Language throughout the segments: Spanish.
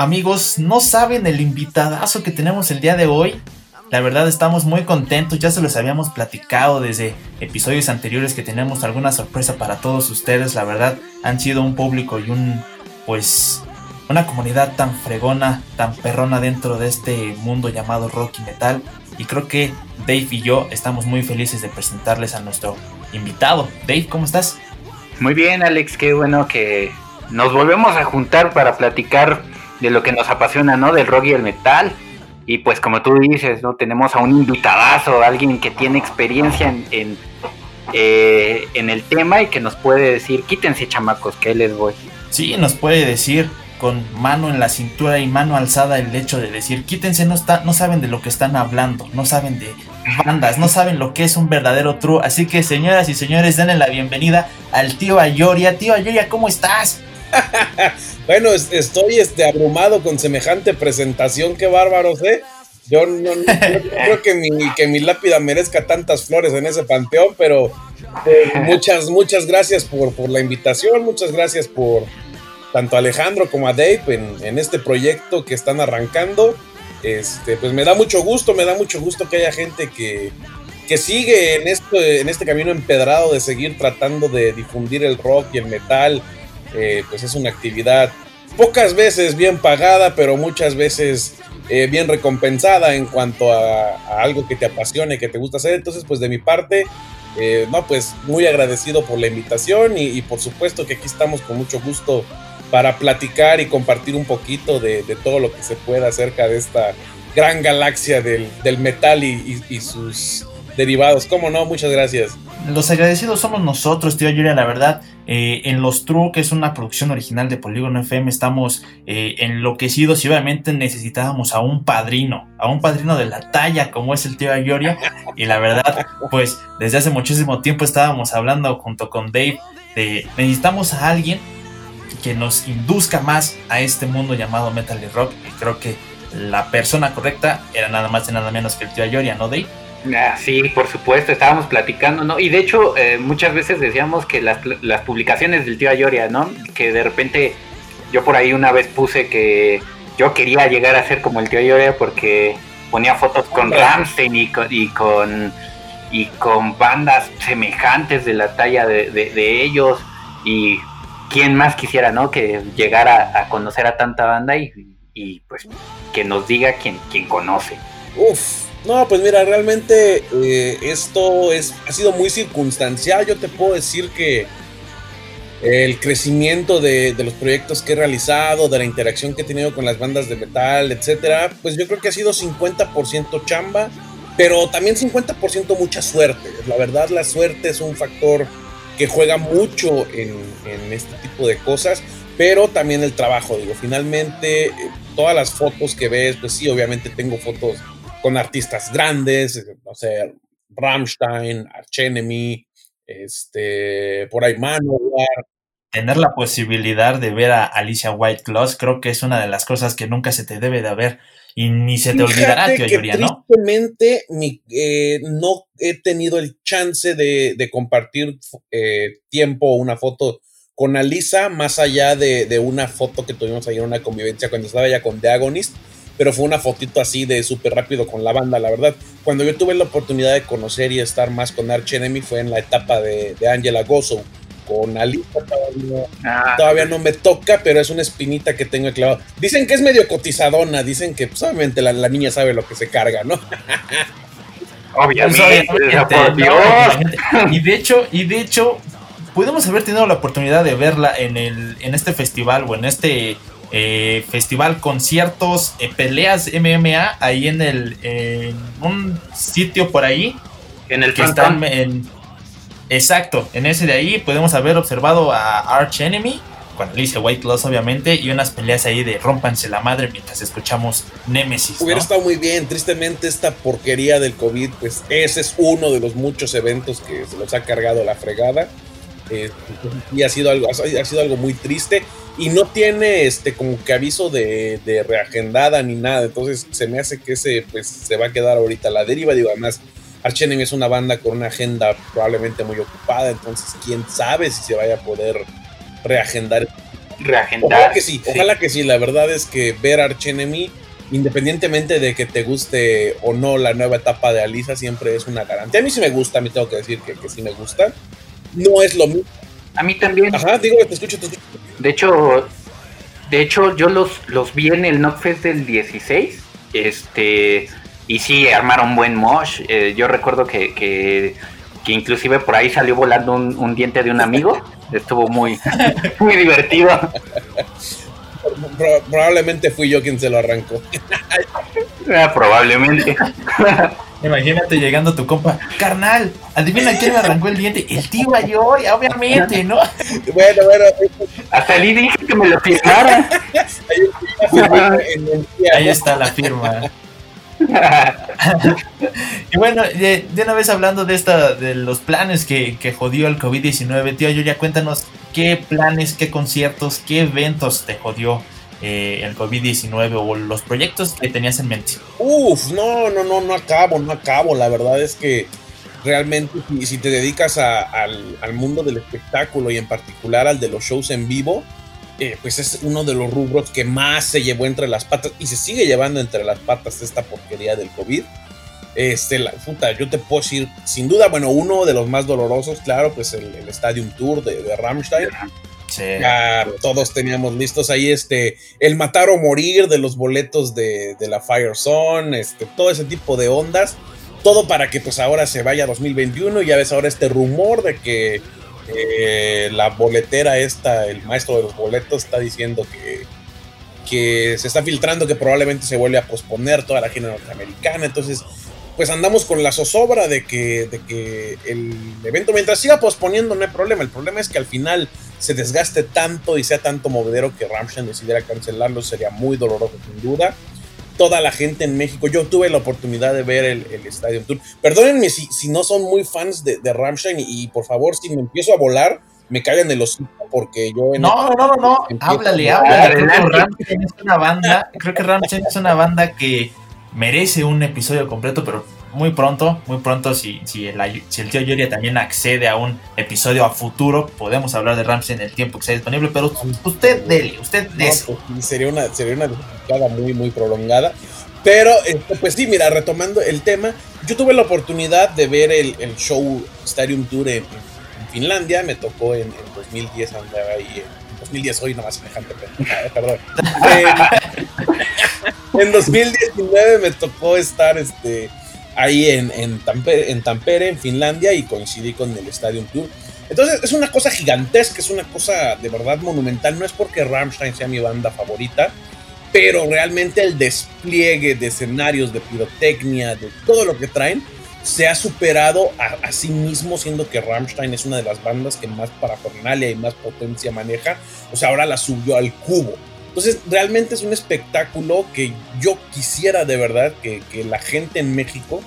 Amigos, no saben el invitadazo que tenemos el día de hoy. La verdad estamos muy contentos, ya se los habíamos platicado desde episodios anteriores que tenemos alguna sorpresa para todos ustedes. La verdad han sido un público y un pues una comunidad tan fregona, tan perrona dentro de este mundo llamado rock y metal. Y creo que Dave y yo estamos muy felices de presentarles a nuestro invitado. Dave, ¿cómo estás? Muy bien, Alex, qué bueno que nos volvemos a juntar para platicar de lo que nos apasiona, ¿no? Del rock y el metal. Y pues como tú dices, ¿no? Tenemos a un invitadazo, alguien que tiene experiencia en, en, eh, en el tema y que nos puede decir, quítense chamacos, que les voy. Sí, nos puede decir con mano en la cintura y mano alzada el hecho de decir, quítense, no, está, no saben de lo que están hablando, no saben de bandas, no saben lo que es un verdadero true. Así que señoras y señores, denle la bienvenida al tío Ayoria. Tío Ayoria, ¿cómo estás? bueno, estoy este, abrumado con semejante presentación, qué bárbaros, ¿eh? Yo no, creo que mi, que mi lápida merezca tantas flores en ese panteón, pero eh, muchas, muchas gracias por, por, la invitación, muchas gracias por tanto a Alejandro como a Dave en, en, este proyecto que están arrancando. Este, pues me da mucho gusto, me da mucho gusto que haya gente que, que sigue en este, en este camino empedrado de seguir tratando de difundir el rock y el metal eh, pues es una actividad pocas veces bien pagada, pero muchas veces eh, bien recompensada en cuanto a, algo que te apasione, que te gusta hacer. Entonces, pues de mi parte, eh, no, pues muy agradecido por la invitación y, por supuesto que aquí estamos con mucho gusto para platicar y compartir un poquito de, todo lo que se pueda acerca de esta gran galaxia del, metal y, sus derivados. ¿Cómo no? Muchas gracias. Los agradecidos somos nosotros, tío Yuria, la verdad. Eh, en Los True, que es una producción original de Polígono FM, estamos eh, enloquecidos y obviamente necesitábamos a un padrino, a un padrino de la talla como es el tío Ayoria. Y la verdad, pues desde hace muchísimo tiempo estábamos hablando junto con Dave de necesitamos a alguien que nos induzca más a este mundo llamado Metal y Rock. Y creo que la persona correcta era nada más y nada menos que el tío Ayoria, ¿no, Dave? Ah, sí, por supuesto, estábamos platicando, ¿no? Y de hecho, eh, muchas veces decíamos que las, las, publicaciones del tío Ayoria, ¿no? Que de repente yo por ahí una vez puse que yo quería llegar a ser como el tío Ayoria porque ponía fotos con Ramstein y con, y con, y con bandas semejantes de la talla de, de, ellos. Y quién más quisiera, ¿no? Que llegara a conocer a tanta banda y, pues que nos diga quién, quién conoce. Uf, no, pues mira, realmente eh, esto es, ha sido muy circunstancial. Yo te puedo decir que el crecimiento de, los proyectos que he realizado, de la interacción que he tenido con las bandas de metal, etcétera, pues yo creo que ha sido 50% chamba, pero también 50% mucha suerte. La verdad, la suerte es un factor que juega mucho en, este tipo de cosas, pero también el trabajo. Digo, finalmente, eh, todas las fotos que ves, pues sí, obviamente tengo fotos con artistas grandes, no sé, Rammstein, Arch Enemy, este, por ahí Manowar. Tener la posibilidad de ver a Alicia White Claws creo que es una de las cosas que nunca se te debe de ver y ni se te olvidará, tío que ¿no? Tristemente, eh, no he tenido el chance de, compartir eh, tiempo o una foto con Alisa, más allá de, de, una foto que tuvimos ahí en una convivencia cuando estaba ya con The Agonist pero fue una fotito así de súper rápido con la banda, la verdad. Cuando yo tuve la oportunidad de conocer y estar más con Arch Enemy fue en la etapa de, de Angela Gozo. Con Alita ah. todavía, no me toca, pero es una espinita que tengo clavado. Dicen que es medio cotizadona, dicen que pues, obviamente la, niña sabe lo que se carga, ¿no? Obviamente, y de hecho, y de hecho, pudimos haber tenido la oportunidad de verla en el, en este festival o en este eh, festival, conciertos, eh, peleas MMA ahí en el en un sitio por ahí. En el que están en, Exacto, en ese de ahí podemos haber observado a Arch Enemy con Alicia White Loss obviamente y unas peleas ahí de rompanse la madre mientras escuchamos Nemesis. Hubiera estado muy bien, tristemente esta porquería del COVID, pues ese es uno de los muchos eventos que se los ha cargado la fregada. Eh, y ha sido algo, ha sido algo muy triste. y no tiene este como que aviso de, de, reagendada ni nada. Entonces se me hace que ese pues se va a quedar ahorita a la deriva. Digo, además, Arch Enemy es una banda con una agenda probablemente muy ocupada. Entonces, quién sabe si se vaya a poder reagendar. Reagendar. Ojalá que sí, ojalá que sí. La verdad es que ver Arch Enemy, independientemente de que te guste o no la nueva etapa de Alisa, siempre es una garantía. A mí sí me gusta, a mí tengo que decir que, que sí me gusta. No es lo mismo. A mí también. Ajá, digo, te escucho, te escucho. De hecho, de hecho yo los, los vi en el Knockfest del 16. Este, y sí, armaron buen mosh. Eh, yo recuerdo que, que, que, inclusive por ahí salió volando un, un diente de un amigo. Estuvo muy, muy divertido. Pro, probablemente fui yo quien se lo arrancó. Ah, probablemente. Imagínate llegando tu compa, carnal, adivina quién me arrancó el diente. El tío Ayoy, obviamente, ¿no? Bueno, bueno. Hasta ahí dije que me lo firmara. Ahí está la firma. y bueno, de, de, una vez hablando de esta, de los planes que, que jodió el COVID-19, tío, yo ya cuéntanos qué planes, qué conciertos, qué eventos te jodió eh, el COVID-19 o los proyectos que tenías en mente. Uf, no, no, no, no acabo, no acabo. La verdad es que realmente si, te dedicas al, al, mundo del espectáculo y en particular al de los shows en vivo, eh, pues es uno de los rubros que más se llevó entre las patas y se sigue llevando entre las patas esta porquería del COVID. Este, la puta, yo te puedo decir, sin duda, bueno, uno de los más dolorosos, claro, pues el, el Stadium Tour de, de Rammstein. Sí. Ya todos teníamos listos ahí este, el matar o morir de los boletos de, de la Fire Zone, este, todo ese tipo de ondas. Todo para que pues ahora se vaya 2021. Ya ves ahora este rumor de que eh, la boletera esta, el maestro de los boletos, está diciendo que, que se está filtrando que probablemente se vuelve a posponer toda la gira norteamericana. Entonces, pues andamos con la zozobra de que, de que el evento, mientras siga posponiendo, no hay problema. El problema es que al final se desgaste tanto y sea tanto movedero que Ramstein decidiera cancelarlo, sería muy doloroso sin duda. Toda la gente en México, yo tuve la oportunidad de ver el, el Stadium Tour. Perdónenme si, si, no son muy fans de, de Ramstein y, y, por favor, si me empiezo a volar, me cagan el hocico porque yo... En no, no, no, no, háblale, háblale. Ramstein es una banda, creo que Ramstein es una banda que merece un episodio completo, pero muy pronto, muy pronto, si, si, el, si el tío Yoria también accede a un episodio a futuro, podemos hablar de Ramsey en el tiempo que sea disponible, pero usted dele, usted. No, pues, sería una, sería una disputada muy, muy prolongada. Pero, este, pues sí, mira, retomando el tema, yo tuve la oportunidad de ver el, el show Stadium Tour en, en, Finlandia, me tocó en, en 2010 andaba ahí, en 2010 hoy nomás semejante, eh, perdón. en 2019 me tocó estar, este ahí en, en, Tampere, en, Finlandia, y coincidí con el Stadium Tour. Entonces es una cosa gigantesca, es una cosa de verdad monumental. No es porque Rammstein sea mi banda favorita, pero realmente el despliegue de escenarios, de pirotecnia, de todo lo que traen, se ha superado a, a sí mismo, siendo que Rammstein es una de las bandas que más parafernalia y más potencia maneja. O sea, ahora la subió al cubo. Entonces, realmente es un espectáculo que yo quisiera de verdad que, la gente en México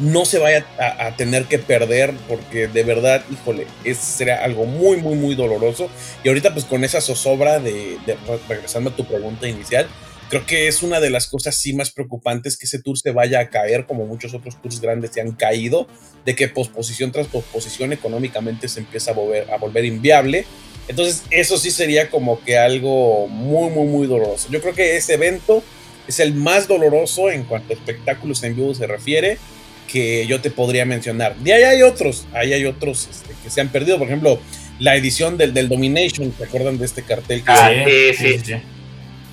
no se vaya a, tener que perder, porque de verdad, híjole, es, sería algo muy, muy, muy doloroso. Y ahorita, pues con esa zozobra de, de, regresando a tu pregunta inicial, creo que es una de las cosas sí más preocupantes que ese tour se vaya a caer, como muchos otros tours grandes se han caído, de que posposición tras posposición económicamente se empieza a volver, a volver inviable entonces, eso sí sería como que algo muy, muy, muy doloroso. Yo creo que ese evento es el más doloroso en cuanto a espectáculos en vivo se refiere que yo te podría mencionar. De ahí hay otros, ahí hay otros este, que se han perdido. Por ejemplo, la edición del, del Domination, ¿te acuerdan de este cartel? Que ah, sí, sí, sí.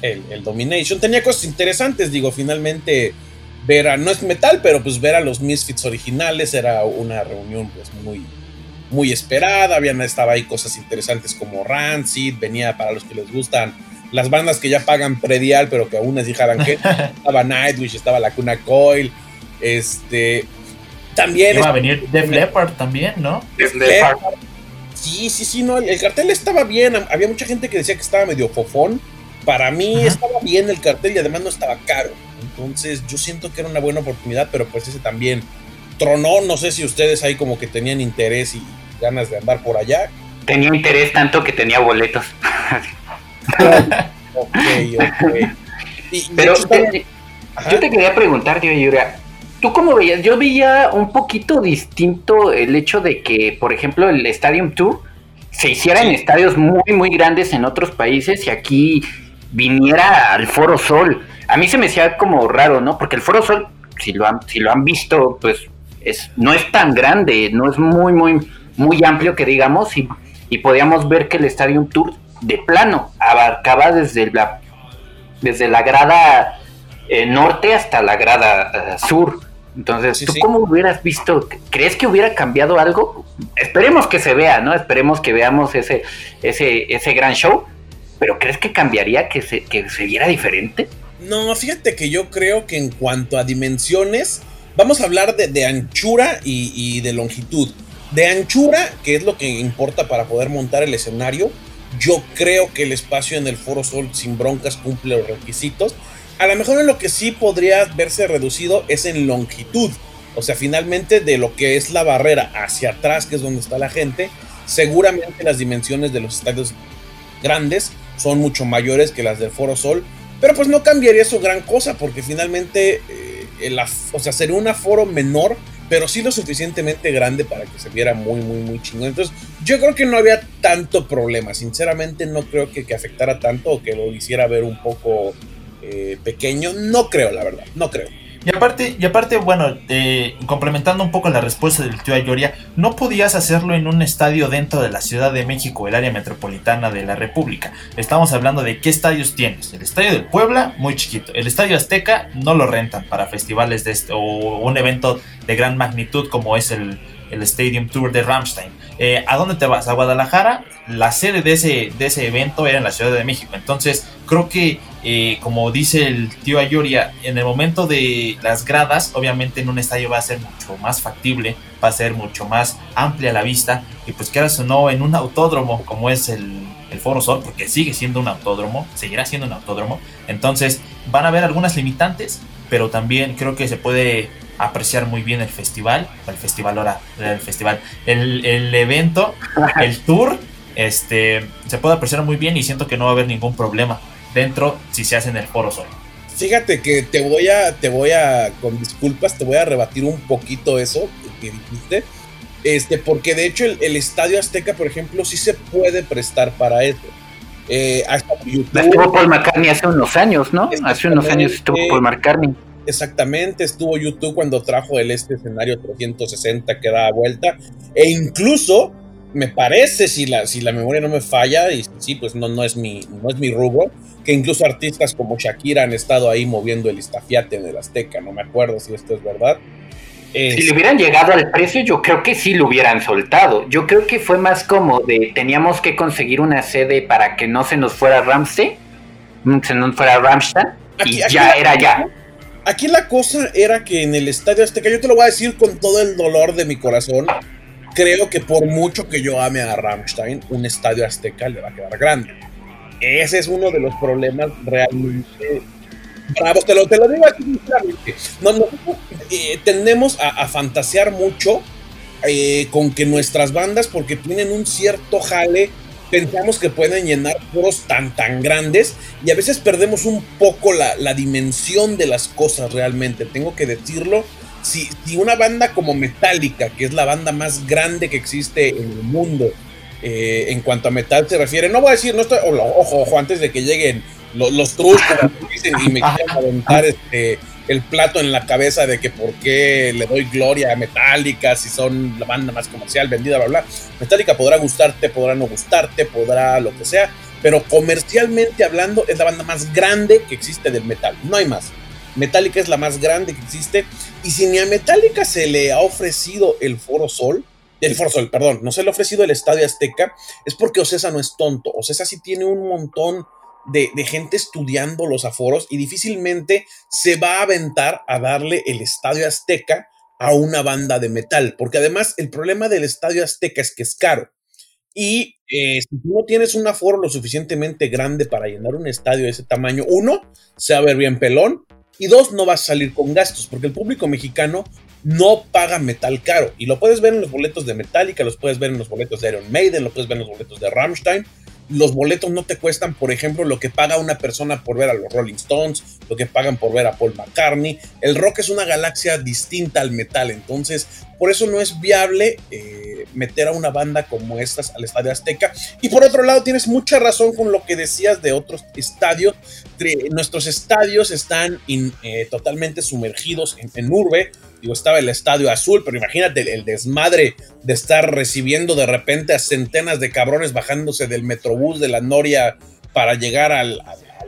El, el, Domination tenía cosas interesantes, digo, finalmente ver a, no es metal, pero pues ver a los Misfits originales era una reunión pues muy, muy esperada, habían estaba ahí cosas interesantes como Rancid, venía para los que les gustan las bandas que ya pagan predial, pero que aún así jalan que estaba Nightwish, estaba la Cuna Coil, este también iba a venir Def Leppard también, ¿no? Def Leppard. Sí, sí, sí, no, el cartel estaba bien, había mucha gente que decía que estaba medio fofón. Para mí estaba bien el cartel y además no estaba caro. Entonces yo siento que era una buena oportunidad, pero pues ese también tronó. No sé si ustedes ahí como que tenían interés y ganas de andar por allá. Tenía interés tanto que tenía boletos. ok, ok. Pero yo te quería preguntar, tío Yuria, ¿tú cómo veías? Yo veía un poquito distinto el hecho de que, por ejemplo, el Stadium Tour se hiciera en estadios muy, muy grandes en otros países y aquí viniera al Foro Sol. A mí se me hacía como raro, ¿no? Porque el Foro Sol, si lo han, si lo han visto, pues es, no es tan grande, no es muy, muy, muy amplio que digamos, y, y podíamos ver que el Stadium Tour de plano abarcaba desde la, desde la grada eh, norte hasta la grada eh, sur. Entonces, ¿tú cómo hubieras visto? ¿Crees que hubiera cambiado algo? Esperemos que se vea, ¿no? Esperemos que veamos ese, ese, ese gran show. Pero ¿crees que cambiaría, que se, que se viera diferente? No, fíjate que yo creo que en cuanto a dimensiones, vamos a hablar de, anchura y, de longitud. De anchura, que es lo que importa para poder montar el escenario, yo creo que el espacio en el Foro Sol sin broncas cumple los requisitos. A lo mejor en lo que sí podría verse reducido es en longitud. O sea, finalmente de lo que es la barrera hacia atrás, que es donde está la gente, seguramente las dimensiones de los estadios grandes son mucho mayores que las del Foro Sol. Pero pues no cambiaría eso gran cosa, porque finalmente, eh, o sea, sería un aforo menor, pero sí lo suficientemente grande para que se viera muy, muy, muy chingón. Entonces, yo creo que no había tanto problema. Sinceramente, no creo que, que afectara tanto o que lo hiciera ver un poco eh, pequeño. No creo, la verdad, no creo. Y aparte, y aparte bueno, eh, complementando un poco la respuesta del tío Ayoria, no podías hacerlo en un estadio dentro de la Ciudad de México, el área metropolitana de la República. Estamos hablando de qué estadios tienes. El estadio del Puebla, muy chiquito. El estadio Azteca no lo rentan para festivales de este, o un evento de gran magnitud como es el, el Stadium Tour de Ramstein. Eh, ¿A dónde te vas? A Guadalajara. La sede de ese, de ese evento era en la Ciudad de México. Entonces, creo que, eh, como dice el tío Ayoria, en el momento de las gradas, obviamente en un estadio va a ser mucho más factible, va a ser mucho más amplia la vista. Y pues, quieras o no, en un autódromo como es el, el Foro Sol, porque sigue siendo un autódromo, seguirá siendo un autódromo. Entonces, van a haber algunas limitantes, pero también creo que se puede apreciar muy bien el festival, el festival ahora, el festival, el, el evento, el tour, este, se puede apreciar muy bien y siento que no va a haber ningún problema dentro si se hace en el foro solo. Fíjate que te voy a, te voy a, con disculpas, te voy a rebatir un poquito eso que dijiste. Este, porque de hecho el, Estadio Azteca, por ejemplo, sí se puede prestar para eso. Eh, estuvo Paul McCartney hace unos años, ¿no? Hace unos años estuvo Paul McCartney. Exactamente, estuvo YouTube cuando trajo el este escenario 360 que da vuelta. E incluso, me parece, si la, si la memoria no me falla, y sí, pues no, no, es mi, no es mi rubro, que incluso artistas como Shakira han estado ahí moviendo el estafiate en el Azteca. No me acuerdo si esto es verdad. Si le hubieran llegado al precio, yo creo que sí lo hubieran soltado. Yo creo que fue más como de teníamos que conseguir una sede para que no se nos fuera Ramsey, se nos fuera Ramstein, y ya era ya. Aquí la cosa era que en el Estadio Azteca, yo te lo voy a decir con todo el dolor de mi corazón, creo que por mucho que yo ame a Rammstein, un Estadio Azteca le va a quedar grande. Ese es uno de los problemas realmente bravos. Te lo, te lo digo aquí sinceramente. Eh, tendemos a, fantasear mucho eh, con que nuestras bandas, porque tienen un cierto jale pensamos que pueden llenar foros tan tan grandes y a veces perdemos un poco la, dimensión de las cosas realmente. Tengo que decirlo. Si, si, una banda como Metallica, que es la banda más grande que existe en el mundo, eh, en cuanto a metal se refiere, no voy a decir, no estoy, ojo, ojo, antes de que lleguen los, los dicen, y me quieran aventar este el plato en la cabeza de que por qué le doy gloria a Metallica si son la banda más comercial, vendida, bla, bla. Metallica podrá gustarte, podrá no gustarte, podrá lo que sea, pero comercialmente hablando es la banda más grande que existe del metal, no hay más. Metallica es la más grande que existe y si ni a Metallica se le ha ofrecido el Foro Sol, el Foro Sol, perdón, no se le ha ofrecido el Estadio Azteca, es porque Ocesa no es tonto. Ocesa sí tiene un montón de, gente estudiando los aforos y difícilmente se va a aventar a darle el Estadio Azteca a una banda de metal, porque además el problema del Estadio Azteca es que es caro. Y eh, si no tienes un aforo lo suficientemente grande para llenar un estadio de ese tamaño, uno, se va a ver bien pelón, y dos, no vas a salir con gastos, porque el público mexicano no paga metal caro. Y lo puedes ver en los boletos de Metallica, los puedes ver en los boletos de Iron Maiden, lo puedes ver en los boletos de Rammstein los boletos no te cuestan, por ejemplo, lo que paga una persona por ver a los Rolling Stones, lo que pagan por ver a Paul McCartney. El rock es una galaxia distinta al metal, entonces por eso no es viable eh, meter a una banda como estas al Estadio Azteca. Y por otro lado, tienes mucha razón con lo que decías de otros estadios. Nuestros estadios están eh, totalmente sumergidos en, en urbe Digo, estaba el Estadio Azul, pero imagínate el, desmadre de estar recibiendo de repente a centenas de cabrones bajándose del metrobús de la Noria para llegar al,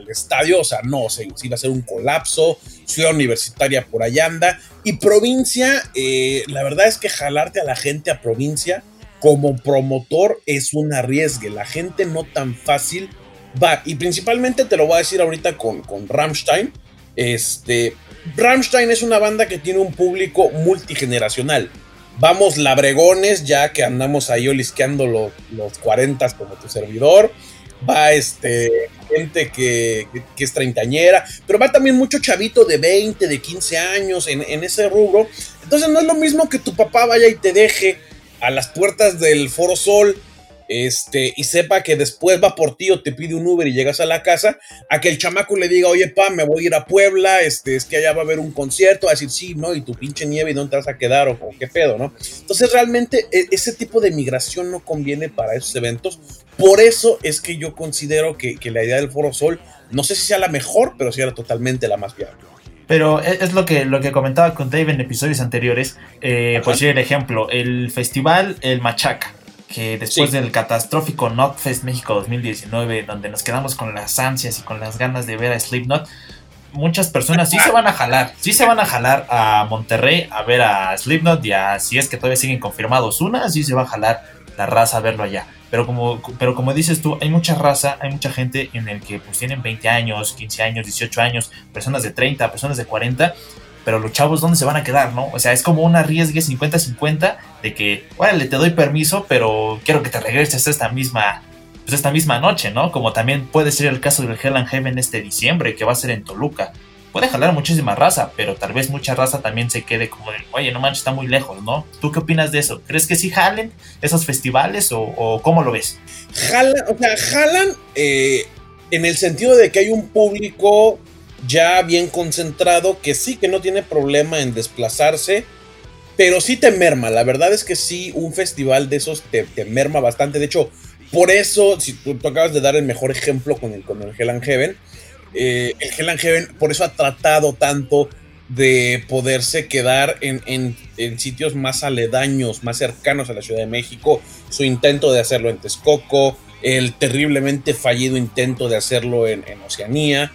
estadio. O sea, no, se, iba a ser un colapso. Ciudad Universitaria por allá anda. Y provincia, eh, la verdad es que jalarte a la gente a provincia como promotor es un arriesgue. La gente no tan fácil va. Y principalmente te lo voy a decir ahorita con, con Rammstein. Este, Rammstein es una banda que tiene un público multigeneracional. Vamos labregones, ya que andamos ahí olisqueando los, los 40 como tu servidor. Va este, gente que, es treintañera, pero va también mucho chavito de 20, de 15 años en, en ese rubro. Entonces no es lo mismo que tu papá vaya y te deje a las puertas del Foro Sol este, y sepa que después va por ti o te pide un Uber y llegas a la casa, a que el chamaco le diga, oye, pa, me voy a ir a Puebla, este, es que allá va a haber un concierto, a decir, sí, ¿no? Y tu pinche nieve, ¿y dónde te vas a quedar? O, qué pedo, ¿no? Entonces, realmente, e, ese tipo de migración no conviene para esos eventos. Por eso es que yo considero que, la idea del Foro Sol, no sé si sea la mejor, pero sí era totalmente la más viable. Pero e, es lo que, lo que comentaba con Dave en episodios anteriores. Eh, pues sí, el ejemplo, el festival El Machaca que después del catastrófico Notfest México 2019, donde nos quedamos con las ansias y con las ganas de ver a Slipknot, muchas personas sí se van a jalar, sí se van a jalar a Monterrey a ver a Slipknot y a, si es que todavía siguen confirmados una, sí se va a jalar la raza a verlo allá. Pero como, pero como dices tú, hay mucha raza, hay mucha gente en el que pues tienen 20 años, 15 años, 18 años, personas de 30, personas de 40 pero los chavos, ¿dónde se van a quedar, no? O sea, es como un arriesgue 50-50 de que, órale, te doy permiso, pero quiero que te regreses esta misma, pues esta misma noche, ¿no? Como también puede ser el caso del Hell and Heaven este diciembre, que va a ser en Toluca. Puede jalar muchísima raza, pero tal vez mucha raza también se quede como de, oye, no manches, está muy lejos, ¿no? ¿Tú qué opinas de eso? ¿Crees que sí jalen esos festivales o, cómo lo ves? Jalan, o sea, jalan eh, en el sentido de que hay un público ya bien concentrado, que sí que no tiene problema en desplazarse, pero sí te merma. La verdad es que sí, un festival de esos te, merma bastante. De hecho, por eso, si tú, acabas de dar el mejor ejemplo con el, con el Hell Heaven, eh, el Hell Heaven por eso ha tratado tanto de poderse quedar en, en, sitios más aledaños, más cercanos a la Ciudad de México. Su intento de hacerlo en Texcoco, el terriblemente fallido intento de hacerlo en Oceanía.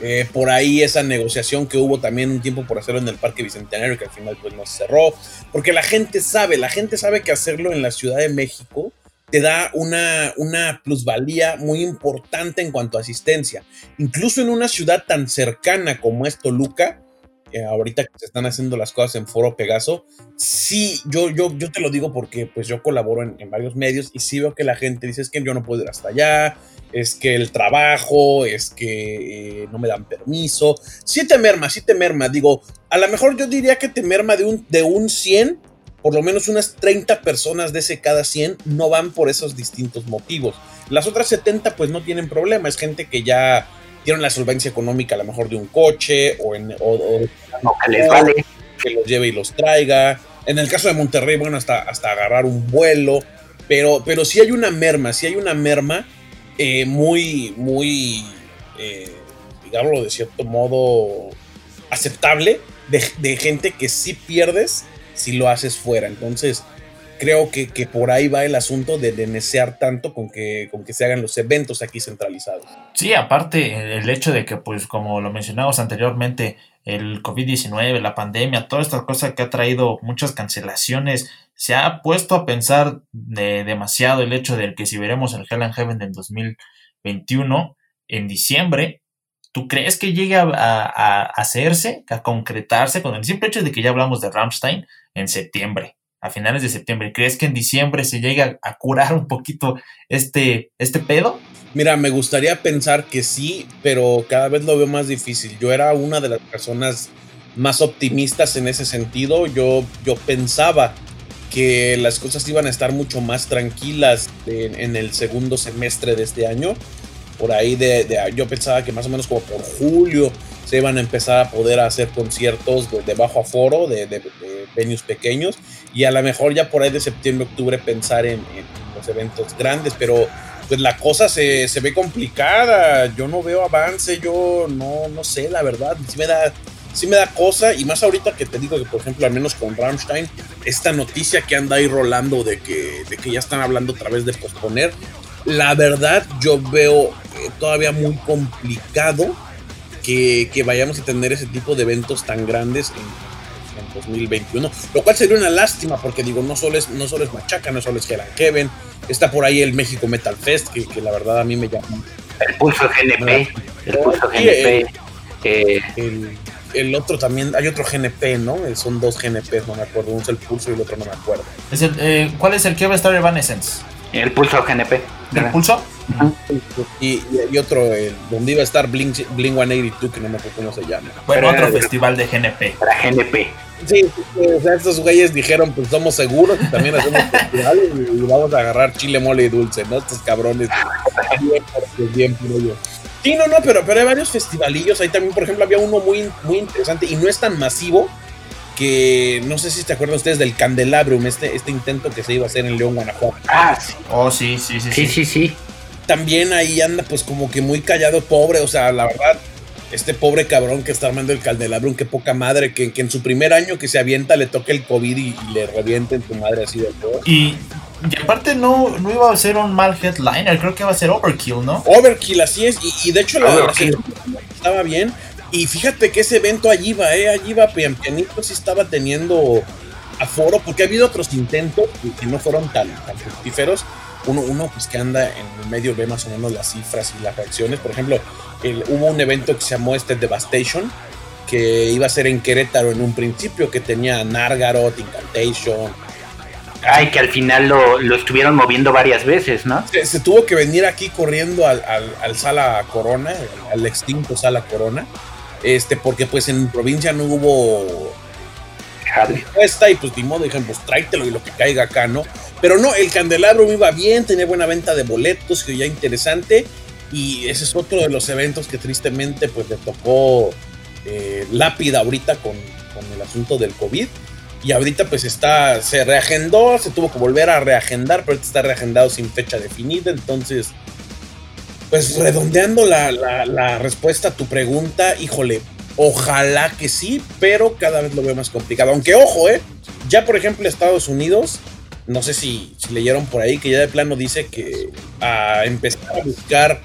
Eh, por ahí esa negociación que hubo también un tiempo por hacerlo en el Parque Bicentenario, que al final pues no se cerró, porque la gente sabe, la gente sabe que hacerlo en la Ciudad de México te da una, una plusvalía muy importante en cuanto a asistencia. Incluso en una ciudad tan cercana como es Toluca, eh, ahorita que se están haciendo las cosas en Foro Pegaso, sí, yo, yo, yo te lo digo porque pues yo colaboro en, en varios medios y sí veo que la gente dice es que yo no puedo ir hasta allá, es que el trabajo, es que eh, no me dan permiso. Sí te merma, sí te merma. Digo, a lo mejor yo diría que te merma de un, de un 100, por lo menos unas 30 personas de ese cada 100 no van por esos distintos motivos. Las otras 70 pues no tienen problema, es gente que ya tienen la solvencia económica a lo mejor de un coche o, en, que les vale. Que los lleve y los traiga. En el caso de Monterrey, bueno, hasta, hasta agarrar un vuelo. Pero, pero sí hay una merma, sí hay una merma eh, muy, muy, eh, digámoslo de cierto modo, aceptable de, gente que sí pierdes si lo haces fuera. Entonces, creo que, por ahí va el asunto de, de tanto con que, con que se hagan los eventos aquí centralizados. Sí, aparte el hecho de que, pues, como lo mencionamos anteriormente, el COVID-19, la pandemia, toda esta cosa que ha traído muchas cancelaciones, se ha puesto a pensar de demasiado el hecho de que si veremos el Hell and Heaven del 2021 en diciembre, ¿tú crees que llegue a, hacerse, a concretarse con el simple hecho de que ya hablamos de Rammstein en septiembre? a finales de septiembre. ¿Crees que en diciembre se llegue a, curar un poquito este, este pedo? Mira, me gustaría pensar que sí, pero cada vez lo veo más difícil. Yo era una de las personas más optimistas en ese sentido. Yo, yo pensaba que las cosas iban a estar mucho más tranquilas en, el segundo semestre de este año. Por ahí de, yo pensaba que más o menos como por julio se iban a empezar a poder hacer conciertos de, bajo aforo, de, de, venues pequeños, y a lo mejor ya por ahí de septiembre, octubre pensar en, los eventos grandes, pero pues la cosa se, se, ve complicada, yo no veo avance, yo no, no sé, la verdad, sí me da sí me da cosa, y más ahorita que te digo que, por ejemplo, al menos con Rammstein, esta noticia que anda ahí rolando de que, de que ya están hablando otra vez de posponer, la verdad yo veo eh, todavía muy complicado que, vayamos a tener ese tipo de eventos tan grandes en, 2021, lo cual sería una lástima porque digo, no solo es, no solo es Machaca, no solo es Helen Kevin, está por ahí el México Metal Fest, que, la verdad a mí me llama. El pulso GNP, el pulso GNP. el, el otro también, hay otro GNP, ¿no? Son dos GNPs, no me acuerdo. Uno es el pulso y el otro no me acuerdo. Eh, ¿Cuál es el que va a estar Evanescence? El pulso GNP. ¿El pulso? Y, y, otro, el, donde iba a estar Blink, Blink 182, que no me acuerdo cómo se llama. Bueno, otro festival de GNP. Para GNP. Sí, o sea, estos güeyes dijeron, pues somos seguros y también hacemos festival y, vamos a agarrar chile, mole y dulce, ¿no? Estos cabrones. Bien, bien. Sí, no, no, pero, pero hay varios festivalillos. Ahí también, por ejemplo, había uno muy, muy interesante y no es tan masivo que no sé si te acuerdan ustedes del Candelabrum, este, este intento que se iba a hacer en León, Guanajuato. Ah, sí. Oh, sí, sí, sí. Sí, sí, sí. También ahí anda pues como que muy callado, pobre, o sea, la verdad, este pobre cabrón que está armando el Candelabrum, qué poca madre, que, que en su primer año que se avienta le toque el COVID y, le reviente en su madre así de todo. Y y aparte no, no iba a ser un mal headliner, creo que va a ser Overkill, ¿no? Overkill, así es. Y, de hecho la, estaba bien. Y fíjate que ese evento allí va, ¿eh? Allí va, Pianito sí estaba teniendo aforo, porque ha habido otros intentos que no fueron tan, tan fructíferos. Uno, uno pues que anda en el medio ve más o menos las cifras y las reacciones. Por ejemplo, hubo un evento que se llamó este Devastation, que iba a ser en Querétaro en un principio, que tenía Nargaroth, Incantation, Ay, que al final lo, estuvieron moviendo varias veces, ¿no? Se, tuvo que venir aquí corriendo al, Sala Corona, al extinto Sala Corona, este, porque pues en provincia no hubo respuesta y pues ni modo, dijeron, pues tráetelo y lo que caiga acá, ¿no? Pero no, el candelabro iba bien, tenía buena venta de boletos, que ya interesante, y ese es otro de los eventos que tristemente pues le tocó eh, lápida ahorita con, con el asunto del COVID y ahorita pues está, se reagendó, se tuvo que volver a reagendar, pero está reagendado sin fecha definida. Entonces, pues redondeando la, respuesta a tu pregunta, híjole, ojalá que sí, pero cada vez lo veo más complicado. Aunque ojo, ¿eh? Ya por ejemplo Estados Unidos, no sé si, leyeron por ahí que ya de plano dice que a empezar a buscar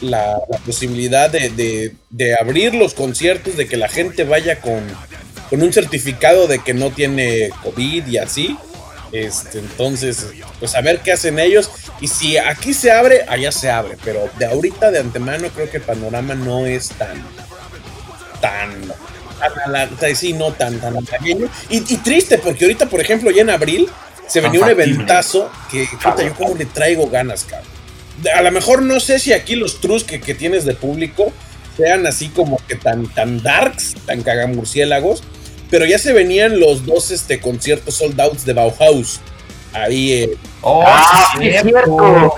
la, posibilidad de, de, abrir los conciertos, de que la gente vaya con con un certificado de que no tiene COVID y así. Este, entonces, pues a ver qué hacen ellos. Y si aquí se abre, allá se abre. Pero de ahorita, de antemano, creo que el panorama no es tan. tan. Tan sí, no tan, tan pequeño. Y, triste, porque ahorita, por ejemplo, ya en abril se venía un eventazo que, yo como le traigo ganas, cabrón. A lo mejor no sé si aquí los trus que, que tienes de público sean así como que tan, tan darks, tan cagamurciélagos pero ya se venían los dos este, conciertos sold outs de Bauhaus. Ahí. Eh, oh, ah, es cierto.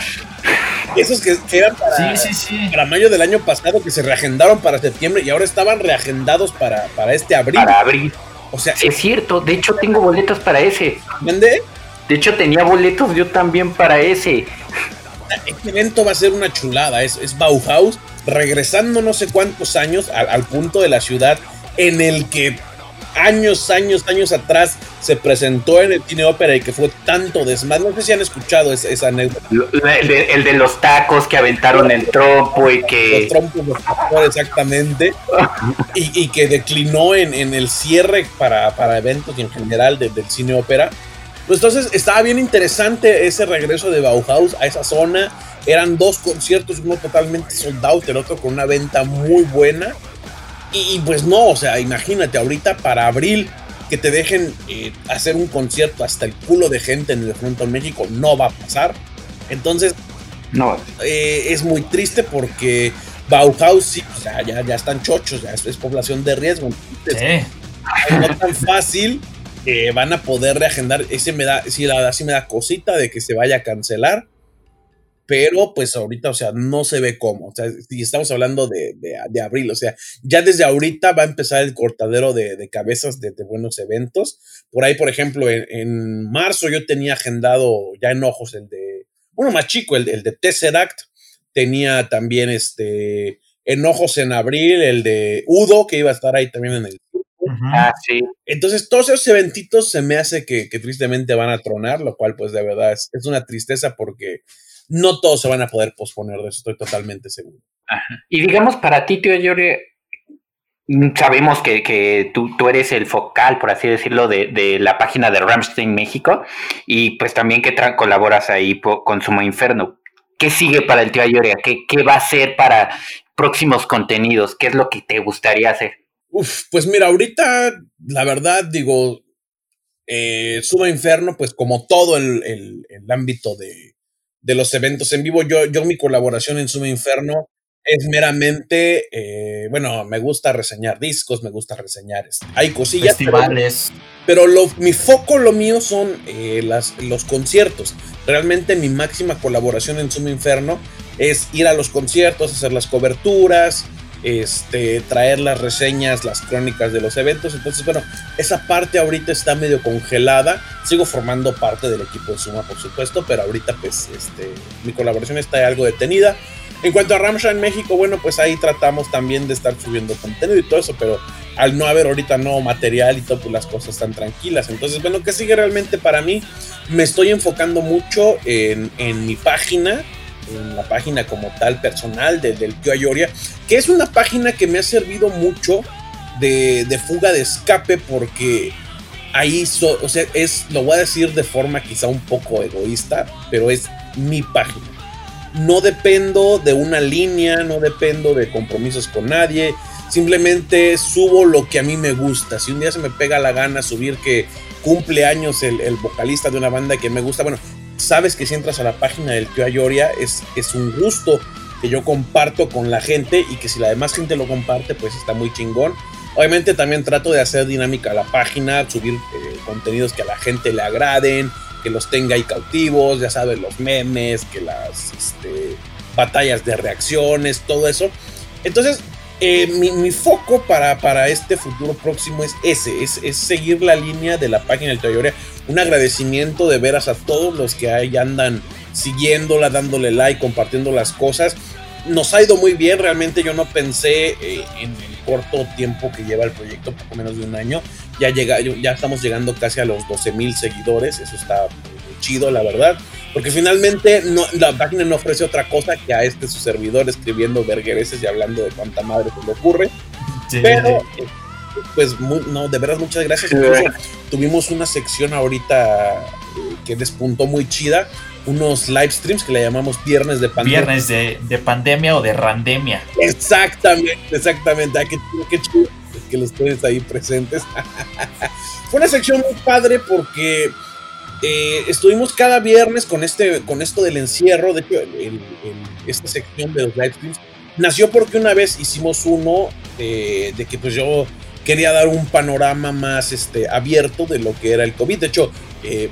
Esos que, eran para, mayo del año pasado, que se reagendaron para septiembre y ahora estaban reagendados para, para este abril. Para abril. O sea, es cierto. De hecho, tengo boletos para ese. ¿Dónde? De hecho, tenía boletos yo también para ese. Este evento va a ser una chulada. Es, es Bauhaus regresando no sé cuántos años al, al punto de la ciudad en el que años, años, años atrás se presentó en el cine ópera y que fue tanto desmadre. No sé si han escuchado esa, anécdota. El de, los tacos que aventaron el trompo y que. Los trompos, los exactamente. y, que declinó en, el cierre para, eventos y en general del cine ópera. Pues entonces estaba bien interesante ese regreso de Bauhaus a esa zona. Eran dos conciertos, uno totalmente sold out, el otro con una venta muy buena. Y, pues no, o sea, imagínate, ahorita para abril que te dejen eh, hacer un concierto hasta el culo de gente en el Frontón México, no va a pasar. Entonces, no. Eh, es muy triste porque Bauhaus sí, o sea, ya, ya están chochos, ya es, población de riesgo. Entonces, No tan fácil eh, van a poder reagendar. Ese me da, sí, la verdad, sí me da cosita de que se vaya a cancelar. Pero pues ahorita, o sea, no se ve cómo. O sea, si estamos hablando de, de, abril, o sea, ya desde ahorita va a empezar el cortadero de, cabezas de, buenos eventos. Por ahí, por ejemplo, en, marzo yo tenía agendado ya en ojos el de, uno más chico, el, el de Tesseract. Tenía también este, enojos en abril, el de Udo, que iba a estar ahí también en el Ah, sí. Entonces, todos esos eventitos se me hace que, tristemente van a tronar, lo cual, pues, de verdad es, una tristeza porque no todos se van a poder posponer de eso, estoy totalmente seguro. Y digamos, para ti, tío Yori, mm, sabemos que, tú, tú, eres el focal, por así decirlo, de, la página de Ramstein México y pues también que colaboras ahí con Sumo Inferno. ¿Qué sigue para el tío Ayoria? ¿Qué, ¿Qué va a ser para próximos contenidos? ¿Qué es lo que te gustaría hacer? Uf, pues mira, ahorita, la verdad, digo, eh, Suma Inferno, pues como todo el, el, ámbito de, de, los eventos en vivo, yo, yo mi colaboración en Suma Inferno es meramente, eh, bueno, me gusta reseñar discos, me gusta reseñar, este, hay cosillas. Festivales. Pero, lo, mi foco, lo mío son eh, las, los conciertos. Realmente mi máxima colaboración en Suma Inferno es ir a los conciertos, hacer las coberturas, este, traer las reseñas, las crónicas de los eventos. Entonces, bueno, esa parte ahorita está medio congelada. Sigo formando parte del equipo de Suma, por supuesto, pero ahorita, pues, este, mi colaboración está algo detenida. En cuanto a Ramsha México, bueno, pues ahí tratamos también de estar subiendo contenido y todo eso, pero al no haber ahorita nuevo material y todo, pues las cosas están tranquilas. Entonces, bueno, ¿qué sigue realmente para mí? Me estoy enfocando mucho en, en mi página, en la página como tal personal del tío Ayoria, que es una página que me ha servido mucho de, fuga de escape porque ahí, o sea, es, lo voy a decir de forma quizá un poco egoísta, pero es mi página. No dependo de una línea, no dependo de compromisos con nadie, simplemente subo lo que a mí me gusta. Si un día se me pega la gana subir que cumple años el, el vocalista de una banda que me gusta, bueno, sabes que si entras a la página del tío Ayoria es, es un gusto que yo comparto con la gente y que si la demás gente lo comparte, pues está muy chingón. Obviamente también trato de hacer dinámica la página, subir eh, contenidos que a la gente le agraden, que los tenga ahí cautivos, ya sabes, los memes, que las este, batallas de reacciones, todo eso. Entonces, eh, mi, foco para, para, este futuro próximo es ese, es, es, seguir la línea de la página del Toyoria. Un agradecimiento de veras a todos los que ahí andan siguiéndola, dándole like, compartiendo las cosas. Nos ha ido muy bien, realmente yo no pensé eh, en el corto tiempo que lleva el proyecto, poco menos de un año. Ya, llega, ya estamos llegando casi a los 12 mil seguidores, eso está muy chido, la verdad. Porque finalmente no, la página no ofrece otra cosa que a este su servidor escribiendo verguereses y hablando de cuánta madre se le ocurre. Pero, eh, pues, no, de verdad, muchas gracias. tuvimos una sección ahorita eh, que despuntó muy chida. Unos live streams que le llamamos Viernes de Pandemia. Viernes de, Pandemia o de Randemia. Exactamente, exactamente. Ah, qué, qué chido que los tres ahí presentes. Fue una sección muy padre porque eh, estuvimos cada viernes con, este, con esto del encierro. De hecho, esta sección de los live streams nació porque una vez hicimos uno de, que pues yo quería dar un panorama más este, abierto de lo que era el COVID. De hecho, eh,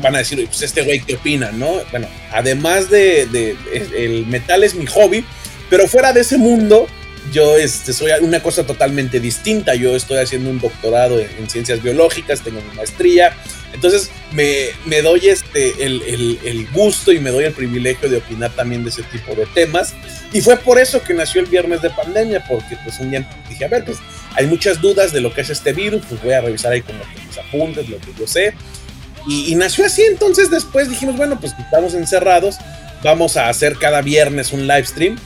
van a decir, pues este güey, ¿qué opina? ¿no? Bueno, además de, de, el metal es mi hobby, pero fuera de ese mundo, yo este, soy una cosa totalmente distinta. Yo estoy haciendo un doctorado en, ciencias biológicas, tengo mi maestría. Entonces me, me doy este, el, el, gusto y me doy el privilegio de opinar también de ese tipo de temas. Y fue por eso que nació el viernes de pandemia, porque pues un día dije, a ver, pues hay muchas dudas de lo que es este virus, pues voy a revisar ahí como mis apuntes, lo que yo sé. Y, y nació así, entonces después dijimos, bueno, pues estamos encerrados, vamos a hacer cada viernes un live stream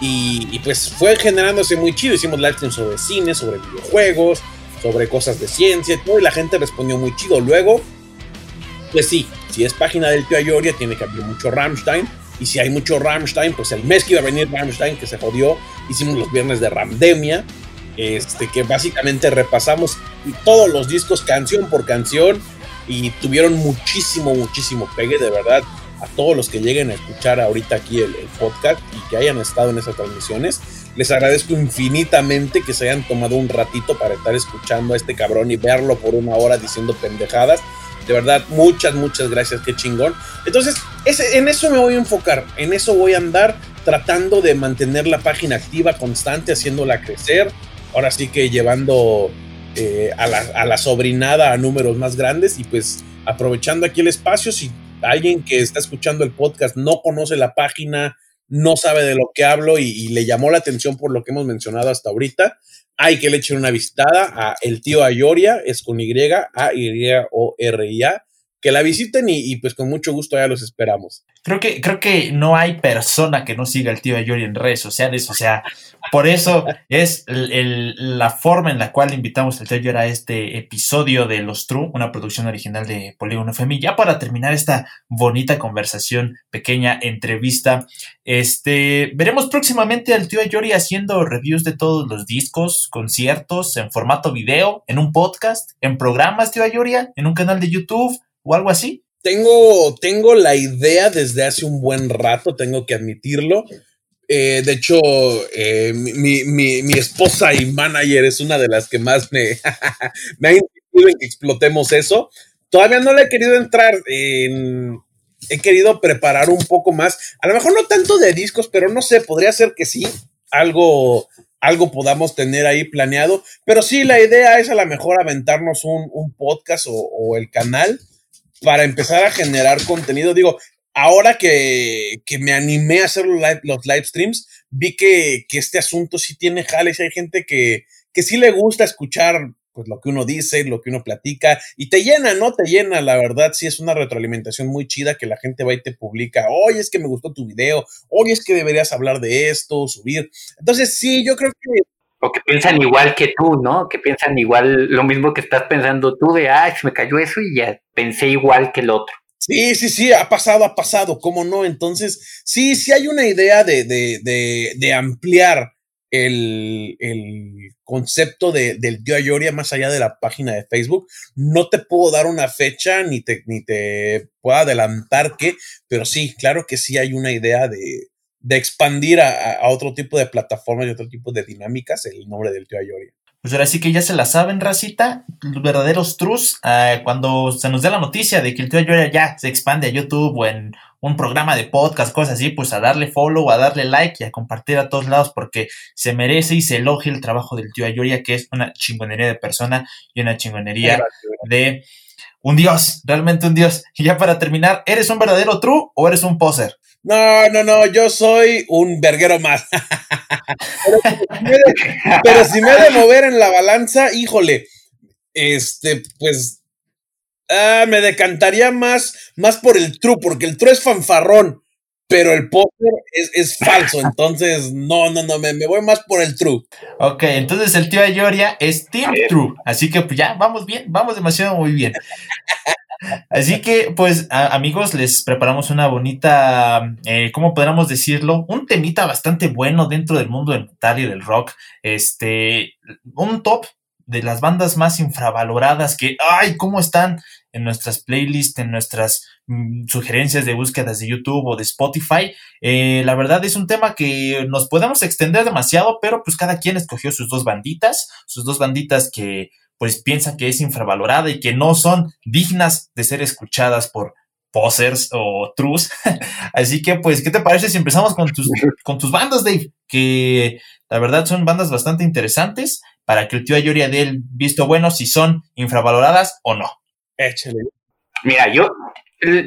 y, pues fue generándose muy chido. Hicimos live stream sobre cine, sobre videojuegos, sobre cosas de ciencia y todo. Y la gente respondió muy chido. Luego, pues sí, si es página del tío Ayoria, tiene que haber mucho Rammstein. Y si hay mucho Rammstein, pues el mes que iba a venir Rammstein, que se jodió, hicimos los viernes de Ramdemia. Este, que básicamente repasamos todos los discos canción por canción y tuvieron muchísimo, muchísimo pegue, de verdad a todos los que lleguen a escuchar ahorita aquí el, podcast y que hayan estado en esas transmisiones, les agradezco infinitamente que se hayan tomado un ratito para estar escuchando a este cabrón y verlo por una hora diciendo pendejadas. De verdad, muchas, muchas gracias, qué chingón. Entonces, en eso me voy a enfocar, en eso voy a andar tratando de mantener la página activa, constante, haciéndola crecer. Ahora sí que llevando eh, a, la, a la sobrinada a números más grandes y pues aprovechando aquí el espacio, si alguien que está escuchando el podcast no conoce la página, no sabe de lo que hablo y, le llamó la atención por lo que hemos mencionado hasta ahorita, hay que le echen una visitada a el tío Ayoria, es con Y, A-Y-O-R-I-A, que la visiten y, pues con mucho gusto ya los esperamos. Creo que, creo que no hay persona que no siga al tío Ayori en redes sociales, o sea, por eso es la forma en la cual invitamos al tío Ayori a este episodio de Los True, una producción original de Polígono FM. Ya para terminar esta bonita conversación, pequeña entrevista, este, veremos próximamente al tío Ayori haciendo reviews de todos los discos, conciertos, en formato video, en un podcast, en programas, tío Ayoria, en un canal de YouTube o algo así? Tengo, tengo la idea desde hace un buen rato, tengo que admitirlo. Eh, de hecho, eh, mi, mi, mi, esposa y manager es una de las que más me, me ha insistido en que explotemos eso. Todavía no le he querido entrar en... He querido preparar un poco más. A lo mejor no tanto de discos, pero no sé, podría ser que sí. Algo, algo podamos tener ahí planeado. Pero sí, la idea es a lo mejor aventarnos un, un podcast o, o el canal para empezar a generar contenido. Digo, ahora que, me animé a hacer los live, los live streams, vi que, este asunto sí tiene jales. Hay gente que, que sí le gusta escuchar pues lo que uno dice, lo que uno platica, y te llena, ¿no? Te llena, la verdad, sí es una retroalimentación muy chida que la gente va y te publica, oye, es que me gustó tu video, oye, es que deberías hablar de esto, subir. Entonces, sí, yo creo que o que piensan igual que tú, ¿no? Que piensan igual lo mismo que estás pensando tú de, se me cayó eso y ya pensé igual que el otro. Sí, sí, sí, ha pasado, ha pasado, ¿cómo no? Entonces, sí, sí hay una idea de, de, de, de ampliar el, el, concepto de, del tío Ayoria más allá de la página de Facebook. No te puedo dar una fecha ni te, ni te puedo adelantar qué, pero sí, claro que sí hay una idea de, de expandir a, otro tipo de plataformas y otro tipo de dinámicas el nombre del tío Ayoria. Pues ahora sí que ya se la saben, racita, los verdaderos trus, eh, cuando se nos dé la noticia de que el tío Ayoria ya se expande a YouTube o en un programa de podcast, cosas así, pues a darle follow, a darle like y a compartir a todos lados porque se merece y se elogia el trabajo del tío Ayoria, que es una chingonería de persona y una chingonería de un dios, realmente un dios. Y ya para terminar, ¿eres un verdadero true o eres un poser? No, no, no, yo soy un verguero más. pero, si me he de mover en la balanza, híjole, este, pues, ah, me decantaría más, más por el true, porque el true es fanfarrón, pero el póster es, falso, entonces, no, no, no, me, me, voy más por el true. Ok, entonces el tío Ayoria es Team True, así que pues ya, vamos bien, vamos demasiado muy bien. Así que, pues, amigos, les preparamos una bonita, eh, ¿cómo podríamos decirlo? Un temita bastante bueno dentro del mundo del metal y del rock. Este, un top de las bandas más infravaloradas que, ay, ¿cómo están en nuestras playlists, en nuestras mm, sugerencias de búsquedas de YouTube o de Spotify? Eh, la verdad es un tema que nos podemos extender demasiado, pero pues cada quien escogió sus dos banditas, sus dos banditas que pues piensa que es infravalorada y que no son dignas de ser escuchadas por posers o trus. Así que, pues, ¿qué te parece si empezamos con tus, con tus bandas, Dave? Que la verdad son bandas bastante interesantes para que el tío Ayoria dé el visto bueno si son infravaloradas o no. Échale. Mira, yo,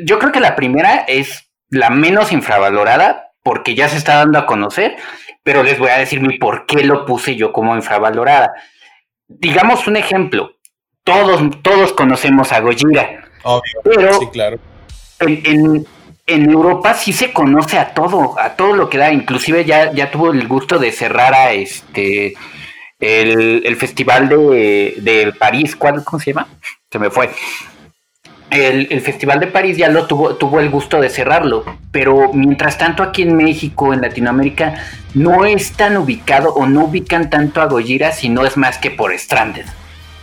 yo creo que la primera es la menos infravalorada porque ya se está dando a conocer, pero les voy a decir mi por qué lo puse yo como infravalorada digamos un ejemplo, todos, todos conocemos a Gojira. Pero sí, claro. en, Europa sí se conoce a todo, a todo lo que da. Inclusive ya, ya tuvo el gusto de cerrar a este el, festival de, de París. ¿Cuál, ¿Cómo se llama? Se me fue. El, el, Festival de París ya lo tuvo, tuvo el gusto de cerrarlo, pero mientras tanto aquí en México, en Latinoamérica, no es tan ubicado o no ubican tanto a Gojira si no es más que por Stranded.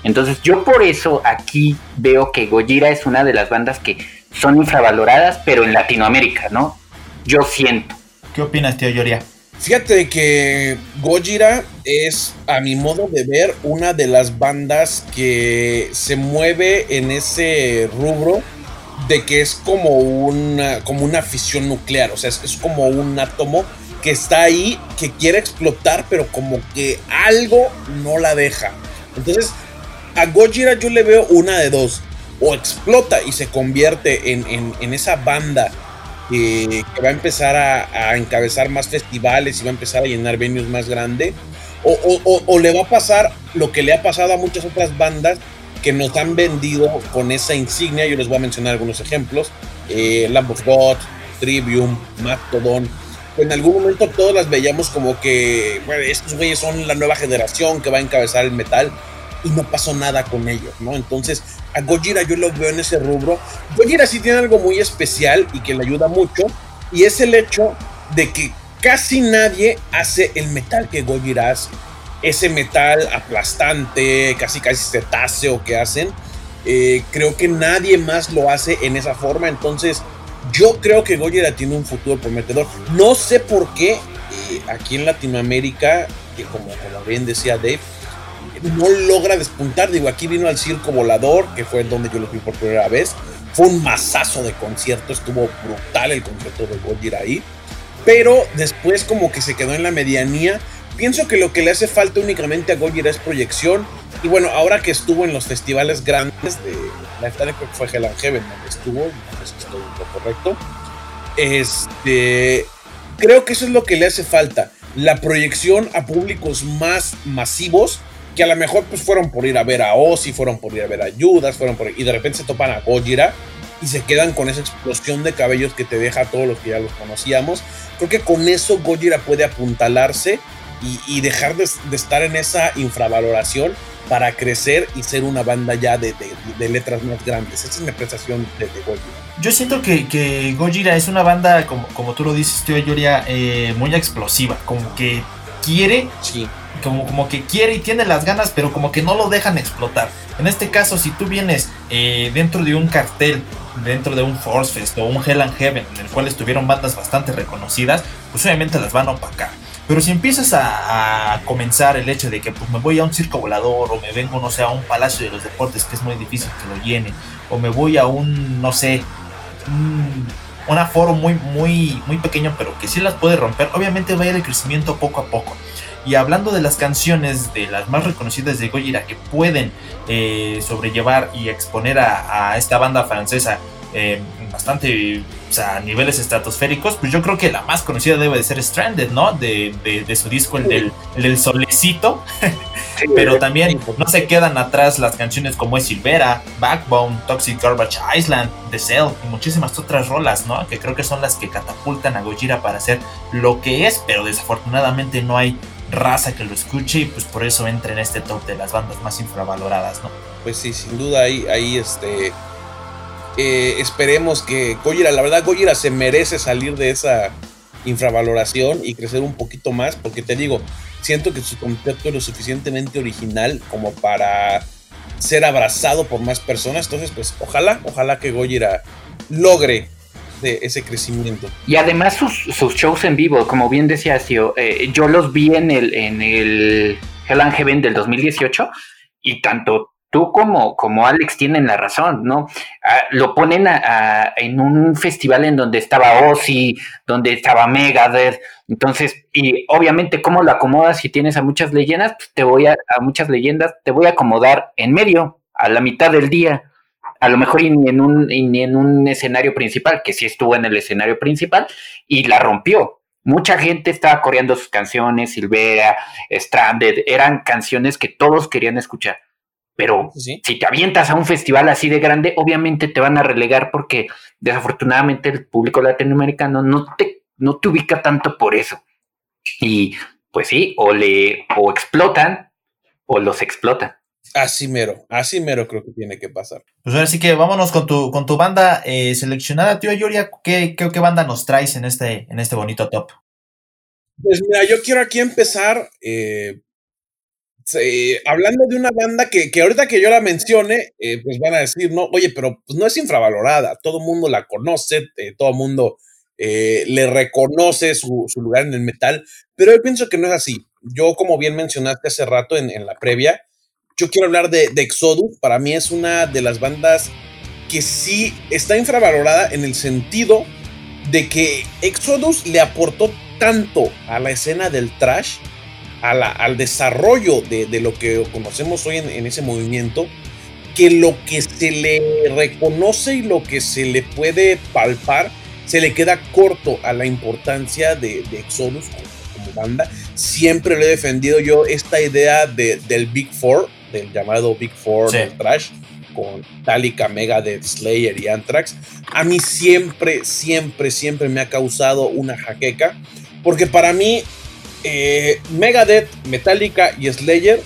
Entonces yo por eso aquí veo que Gojira es una de las bandas que son infravaloradas, pero en Latinoamérica, ¿no? Yo siento. ¿Qué opinas, tío Yoria? Fíjate que Gojira es, a mi modo de ver, una de las bandas que se mueve en ese rubro de que es como una, como una fisión nuclear, o sea, es, como un átomo que está ahí, que quiere explotar, pero como que algo no la deja. Entonces, a Gojira yo le veo una de dos. O explota y se convierte en esa banda que va a empezar a, encabezar más festivales y va a empezar a llenar venues más grandes. O, le va a pasar lo que le ha pasado a muchas otras bandas que nos han vendido con esa insignia. Yo les voy a mencionar algunos ejemplos. Eh, Lamb of God, Trivium, Mastodon. En algún momento todas las veíamos como que bueno, estos güeyes son la nueva generación que va a encabezar el metal y no pasó nada con ellos, ¿no? Entonces, a Gojira yo lo veo en ese rubro. Gojira sí tiene algo muy especial y que le ayuda mucho, y es el hecho de que casi nadie hace el metal que Gojira hace. Ese metal aplastante, casi casi cetáceo que hacen, eh, creo que nadie más lo hace en esa forma, entonces yo creo que Gojira tiene un futuro prometedor. No sé por qué eh, aquí en Latinoamérica, que como, como bien decía Dave, no logra despuntar. Digo, aquí vino al Circo Volador, que fue donde yo lo vi por primera vez. Fue un masazo de concierto, estuvo brutal el concierto de Gojira ahí. Pero después como que se quedó en la medianía. Pienso que lo que le hace falta únicamente a Gojira es proyección. Y bueno, ahora que estuvo en los festivales grandes de la creo que fue Hell and Heaven donde estuvo, no sé si estoy correcto. Este, creo que eso es lo que le hace falta. La proyección a públicos más masivos que a lo mejor pues fueron por ir a ver a Ozzy, fueron por ir a ver a Judas, fueron por y de repente se topan a Gojira y se quedan con esa explosión de cabellos que te deja a todos los que ya los conocíamos. Creo que con eso Gojira puede apuntalarse y, dejar de, estar en esa infravaloración para crecer y ser una banda ya de, letras más grandes. Esa es mi apreciación de, Gojira. Yo siento que, que Gojira es una banda, como, como tú lo dices, tío Yoria, eh, muy explosiva, como que quiere sí como, como que quiere y tiene las ganas, pero como que no lo dejan explotar. En este caso, si tú vienes eh, dentro de un cartel, dentro de un Force Fest o un Hell and Heaven, en el cual estuvieron bandas bastante reconocidas, pues obviamente las van a opacar. Pero si empiezas a, comenzar el hecho de que pues, me voy a un circo volador o me vengo, no sé, a un palacio de los deportes que es muy difícil que lo llene, o me voy a un, no sé, un, un aforo muy, muy, muy pequeño, pero que sí las puede romper, obviamente va a ir el crecimiento poco a poco. Y hablando de las canciones de las más reconocidas de Gojira que pueden eh, sobrellevar y exponer a, esta banda francesa eh, bastante a niveles estratosféricos, pues yo creo que la más conocida debe de ser Stranded, ¿no? De, su disco, el del, el solecito. Pero también no se quedan atrás las canciones como es Silvera, Backbone, Toxic Garbage Island, The Cell y muchísimas otras rolas, ¿no? Que creo que son las que catapultan a Gojira para hacer lo que es, pero desafortunadamente no hay raza que lo escuche y pues por eso entra en este top de las bandas más infravaloradas, ¿no? Pues sí, sin duda ahí, ahí este... Eh, esperemos que Gojira, la verdad Gojira se merece salir de esa infravaloración y crecer un poquito más, porque te digo, siento que su concepto es lo suficientemente original como para ser abrazado por más personas, entonces pues ojalá, ojalá que Gojira logre de ese crecimiento. Y además sus, shows en vivo, como bien decía eh, yo los vi en el, en el Hell and Heaven del 2018 y tanto tú como, como Alex tienen la razón, ¿no? Ah, lo ponen en un festival en donde estaba Ozzy, donde estaba Megadeth, entonces, y obviamente cómo lo acomodas si tienes a muchas leyendas, pues te voy a, a muchas leyendas, te voy a acomodar en medio, a la mitad del día a lo mejor ni en un, ni en un escenario principal, que sí estuvo en el escenario principal y la rompió. Mucha gente estaba coreando sus canciones, Silvera, Stranded, eran canciones que todos querían escuchar. Pero si te avientas a un festival así de grande, obviamente te van a relegar porque desafortunadamente el público latinoamericano no te, no te ubica tanto por eso. Y pues sí, o le o explotan o los explotan. Así mero, así mero creo que tiene que pasar. Pues ahora sí que vámonos con tu, con tu banda eh, seleccionada, tío Yoria. ¿qué, ¿qué, banda nos traes en este, en este bonito top? Pues mira, yo quiero aquí empezar eh, hablando de una banda que, que, ahorita que yo la mencione, eh, pues van a decir, no, oye, pero pues no es infravalorada, todo el mundo la conoce, todo el mundo eh, le reconoce su, lugar en el metal, pero yo pienso que no es así. Yo, como bien mencionaste hace rato en, la previa, yo quiero hablar de, de, Exodus. Para mí es una de las bandas que sí está infravalorada en el sentido de que Exodus le aportó tanto a la escena del trash, al desarrollo de, lo que conocemos hoy en, ese movimiento, que lo que se le reconoce y lo que se le puede palpar se le queda corto a la importancia de, Exodus como, banda. Siempre le he defendido yo esta idea del Big Four, del llamado Big Four del trash, con Metallica, Megadeth, Slayer y Anthrax. A mí siempre, siempre, siempre me ha causado una jaqueca, porque para mí eh, Megadeth, Metallica y Slayer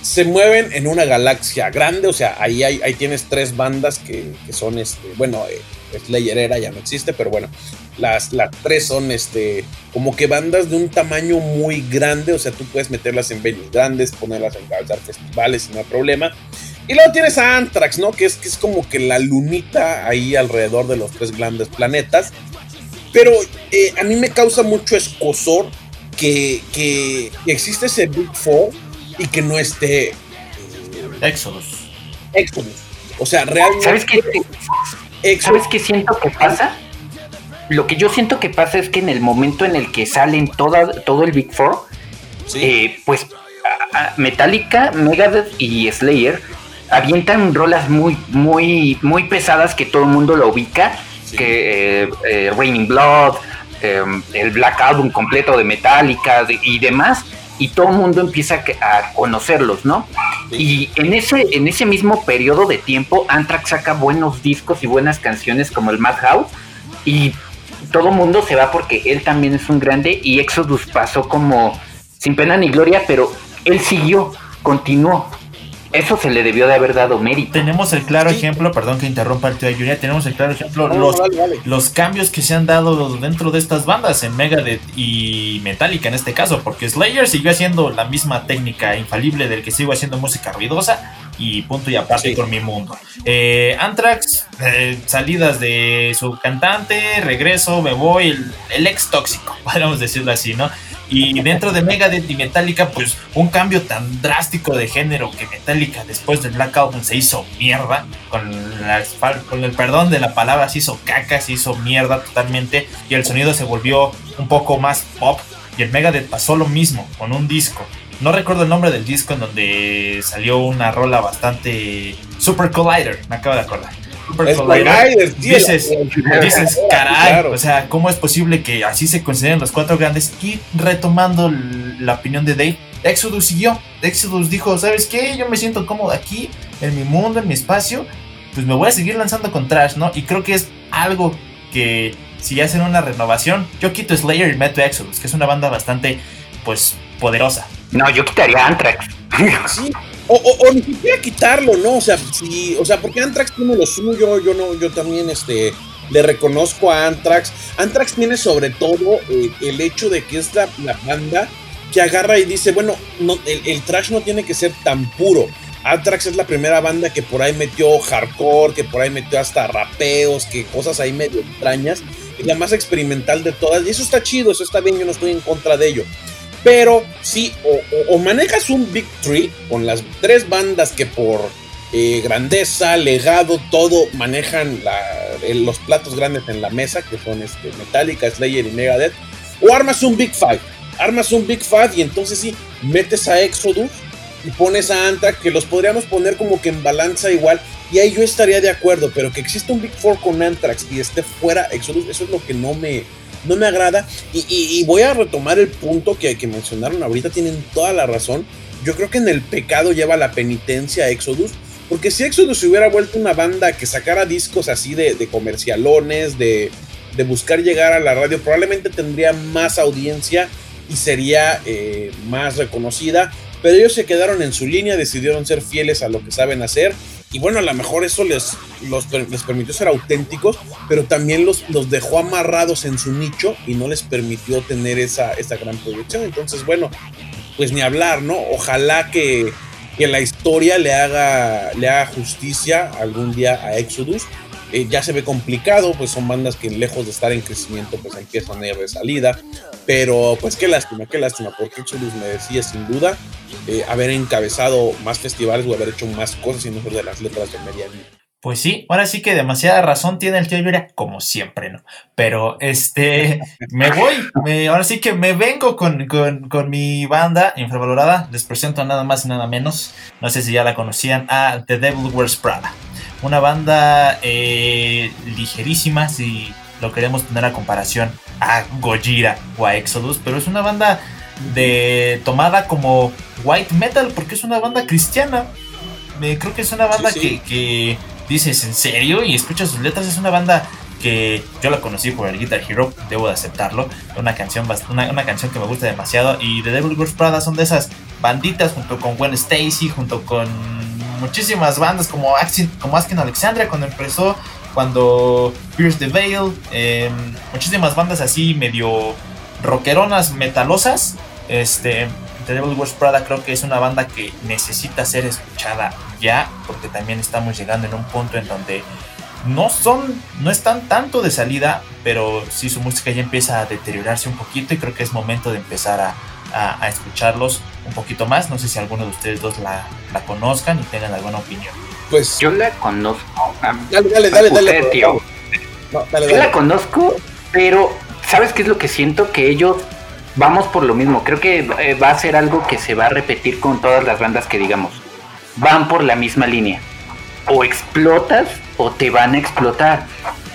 se mueven en una galaxia grande, o sea, ahí, ahí tienes tres bandas que, son, este, bueno, eh, Slayer era, ya no existe, pero bueno, las, las tres son este, como que bandas de un tamaño muy grande, o sea, tú puedes meterlas en venues grandes, ponerlas en festivales sin no hay problema. Y luego tienes a Anthrax, ¿no? Que es, que es como que la lunita ahí alrededor de los tres grandes planetas. Pero eh, a mí me causa mucho escosor que, que existe ese Big Four y que no esté. Eh, Exodus. Exodus. O sea, realmente. ¿Sabes qué, ¿Sabes qué siento que pasa? Lo que yo siento que pasa es que en el momento en el que salen toda, todo el Big Four, eh, pues Metallica, Megadeth y Slayer avientan rolas muy, muy, muy pesadas que todo el mundo lo ubica, que eh, Raining Blood, el Black Album completo de Metallica y demás y todo el mundo empieza a conocerlos, ¿no? Y en ese, en ese mismo periodo de tiempo, Anthrax saca buenos discos y buenas canciones como el Madhouse y todo el mundo se va porque él también es un grande y Exodus pasó como sin pena ni gloria, pero él siguió, continuó eso se le debió de haber dado mérito. Tenemos el claro ejemplo, perdón que interrumpa el tío Yuria, tenemos el claro ejemplo, los, los cambios que se han dado dentro de estas bandas, en Megadeth y Metallica en este caso, porque Slayer siguió haciendo la misma técnica infalible del que sigo haciendo música ruidosa y punto y aparte con mi mundo. Eh, Anthrax, eh, salidas de su cantante, regreso, me voy, el, el ex tóxico, podríamos decirlo así, ¿no? Y dentro de Megadeth y Metallica, pues un cambio tan drástico de género que Metallica después del Black Album se hizo mierda, con, el perdón de la palabra, se hizo caca, se hizo mierda totalmente y el sonido se volvió un poco más pop. Y el Megadeth pasó lo mismo con un disco. No recuerdo el nombre del disco en donde salió una rola bastante Super Collider, me acabo de acordar dices, dices, caray, o sea, ¿cómo es posible que así se consideren los cuatro grandes? Y retomando la opinión de Dave, Exodus siguió. Exodus dijo, ¿sabes qué? Yo me siento cómodo aquí, en mi mundo, en mi espacio, pues me voy a seguir lanzando con Trash, ¿no? Y creo que es algo que si hacen una renovación, yo quito Slayer y meto Exodus, que es una banda bastante, pues, poderosa. No, yo quitaría Anthrax. Sí, o, ni siquiera quitarlo, ¿no? O sea, sí, o sea, porque Anthrax tiene lo suyo, yo no, yo también este le reconozco a Anthrax. Anthrax tiene sobre todo eh, el hecho de que es la, banda que agarra y dice, bueno, no, el, trash no tiene que ser tan puro. Anthrax es la primera banda que por ahí metió hardcore, que por ahí metió hasta rapeos, que cosas ahí medio extrañas. Y la más experimental de todas. Y eso está chido, eso está bien, yo no estoy en contra de ello. Pero sí, o, manejas un Big Tree con las tres bandas que por eh, grandeza, legado, todo manejan los platos grandes en la mesa, que son este, Metallica, Slayer y Megadeth. O armas un Big Five. Armas un Big Five y entonces sí, metes a Exodus y pones a Anthrax, que los podríamos poner como que en balanza igual. Y ahí yo estaría de acuerdo, pero que exista un Big Four con Anthrax y esté fuera Exodus, eso es lo que no me, no me agrada. Y, voy a retomar el punto que, que mencionaron ahorita, tienen toda la razón. Yo creo que en el pecado lleva la penitencia Exodus. Porque si Exodus hubiera vuelto una banda que sacara discos así de, comercialones, de, buscar llegar a la radio, probablemente tendría más audiencia y sería eh, más reconocida. Pero ellos se quedaron en su línea, decidieron ser fieles a lo que saben hacer y bueno, a lo mejor eso les, les permitió ser auténticos, pero también los, los dejó amarrados en su nicho y no les permitió tener esa, esa gran proyección. Entonces, bueno, pues ni hablar, ¿no? Ojalá que, que la historia le haga, le haga justicia algún día a Exodus eh, ya se ve complicado, pues son bandas que lejos de estar en crecimiento, pues empiezan a ir de salida. Pero pues qué lástima, qué lástima, porque Exodus me decía sin duda eh, haber encabezado más festivales o haber hecho más cosas y no de las letras de media Pues sí, ahora sí que demasiada razón tiene el tío Lluvia, como siempre, ¿no? Pero este, me voy, ahora sí que me vengo con, con, mi banda infravalorada. Les presento nada más y nada menos, no sé si ya la conocían, a The Devil Wears Prada. Una banda eh, ligerísima, si lo queremos tener a comparación a Gojira o a Exodus, pero es una banda de tomada como white metal porque es una banda cristiana. creo que es una banda Que, dices en serio y escuchas sus letras. Es una banda que yo la conocí por el Guitar Hero, debo de aceptarlo. Una canción, una, una canción que me gusta demasiado. Y The Devil Wears Prada son de esas banditas junto con Gwen Stacy, junto con muchísimas bandas como, Asking, como Alexandria cuando empezó, cuando Pierce the Veil, em, muchísimas bandas así medio rockeronas, metalosas. Este, The Devil Wears Prada creo que es una banda que necesita ser escuchada ya, porque también estamos llegando en un punto en donde no son, no están tanto de salida, pero sí su música ya empieza a deteriorarse un poquito y creo que es momento de empezar a, a, escucharlos un poquito más. No sé si alguno de ustedes dos la, la conozcan y tengan alguna opinión. Pues yo la conozco. Dale, dale, dale, dale. Tío. yo la conozco, pero ¿sabes qué es lo que siento? Que ellos vamos por lo mismo. Creo que eh, va a ser algo que se va a repetir con todas las bandas que digamos. Van por la misma línea. O explotas o te van a explotar.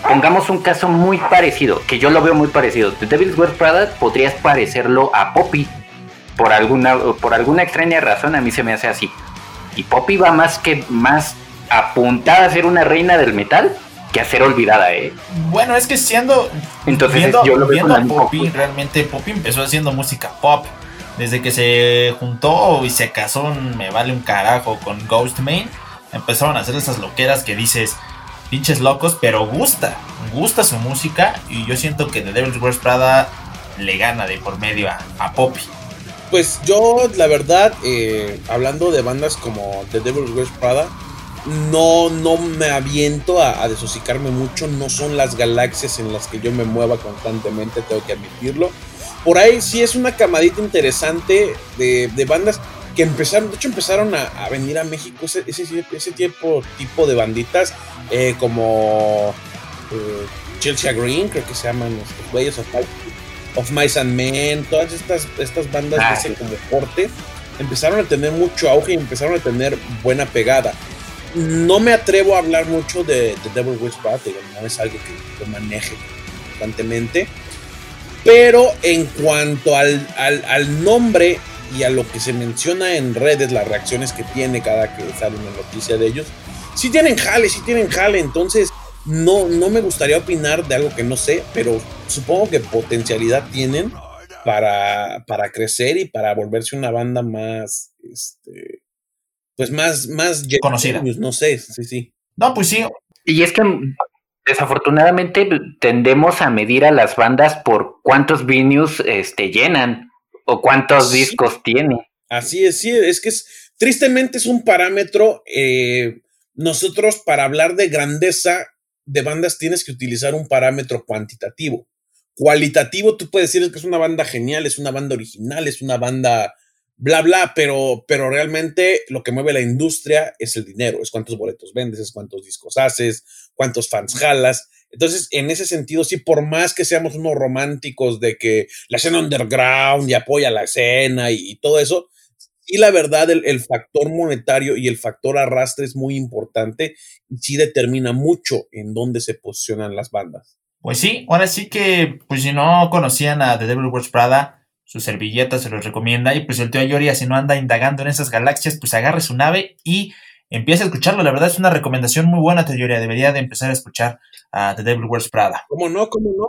Pongamos un caso muy parecido, que yo lo veo muy parecido. The Devil's Wears Prada podrías parecerlo a Poppy por alguna, por alguna extraña razón a mí se me hace así. Y Poppy va más que más apuntada a ser una reina del metal que a ser olvidada, ¿eh? Bueno, es que siendo. Entonces, viendo, yo lo viendo a Poppy, realmente Poppy empezó haciendo música pop. Desde que se juntó y se casó, me vale un carajo con Ghostman. Empezaron a hacer esas loqueras que dices, pinches locos, pero gusta, gusta su música. Y yo siento que The Devil's Wears Prada le gana de por medio a Poppy. Pues yo, la verdad, eh, hablando de bandas como The Devil's Wears Prada, no, no me aviento a, a, desosicarme mucho. No son las galaxias en las que yo me mueva constantemente, tengo que admitirlo. Por ahí sí es una camadita interesante de, bandas que empezaron, de hecho empezaron a, venir a México ese, ese, ese tipo, tipo de banditas eh, como eh, Chelsea Green, creo que se llaman los güeyes, of Mice and Men, todas estas, estas bandas de ah, ese como corte, empezaron a tener mucho auge y empezaron a tener buena pegada. No me atrevo a hablar mucho de, The Devil Wears no es algo que maneje constantemente, pero en cuanto al, al, al, nombre y a lo que se menciona en redes, las reacciones que tiene cada que sale una noticia de ellos, sí tienen jale, sí tienen jale, entonces no, no me gustaría opinar de algo que no sé, pero supongo que potencialidad tienen para, para crecer y para volverse una banda más, este, pues más, más conocida. No sé, sí, sí. No, pues sí. Y es que desafortunadamente tendemos a medir a las bandas por cuántos venues este, llenan o cuántos discos tiene. Así es, sí, es que es, tristemente es un parámetro. Eh, nosotros para hablar de grandeza de bandas tienes que utilizar un parámetro cuantitativo. Cualitativo, tú puedes decir que es una banda genial, es una banda original, es una banda bla, bla, pero, pero realmente lo que mueve la industria es el dinero, es cuántos boletos vendes, es cuántos discos haces, cuántos fans jalas. Entonces, en ese sentido, sí, por más que seamos unos románticos de que la escena underground y apoya la escena y todo eso, y la verdad, el, factor monetario y el factor arrastre es muy importante y sí determina mucho en dónde se posicionan las bandas. Pues sí, ahora sí que, pues si no conocían a The Devil Wears Prada, su servilleta se los recomienda. Y pues el tío Yoria, si no anda indagando en esas galaxias, pues agarre su nave y empiece a escucharlo. La verdad es una recomendación muy buena, tío Yoria. Debería de empezar a escuchar a The Devil Wears Prada. ¿Cómo no? ¿Cómo no?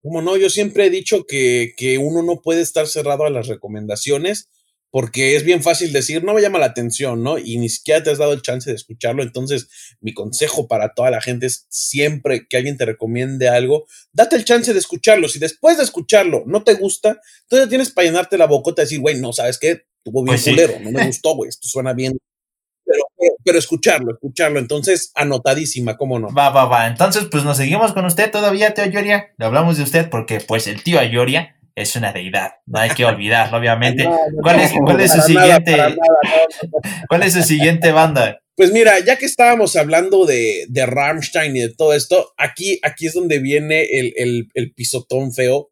¿Cómo no? Yo siempre he dicho que, que uno no puede estar cerrado a las recomendaciones porque es bien fácil decir, no me llama la atención, ¿no? Y ni siquiera te has dado el chance de escucharlo. Entonces, mi consejo para toda la gente es siempre que alguien te recomiende algo, date el chance de escucharlo. Si después de escucharlo no te gusta, entonces tienes para llenarte la bocota y decir, güey, no, ¿sabes qué? Tuvo bien pues culero, no me gustó, güey, esto suena bien pero, pero, escucharlo, escucharlo. Entonces, anotadísima, ¿cómo no? Va, va, va. Entonces, pues nos seguimos con usted todavía, tío Ayoria. Le hablamos de usted porque, pues, el tío Ayoria es una deidad. No hay que olvidarlo, obviamente. ¿Cuál es, cuál es su siguiente? ¿Cuál es su siguiente banda? Pues mira, ya que estábamos hablando de, de Rammstein y de todo esto, aquí, aquí es donde viene el, el, el pisotón feo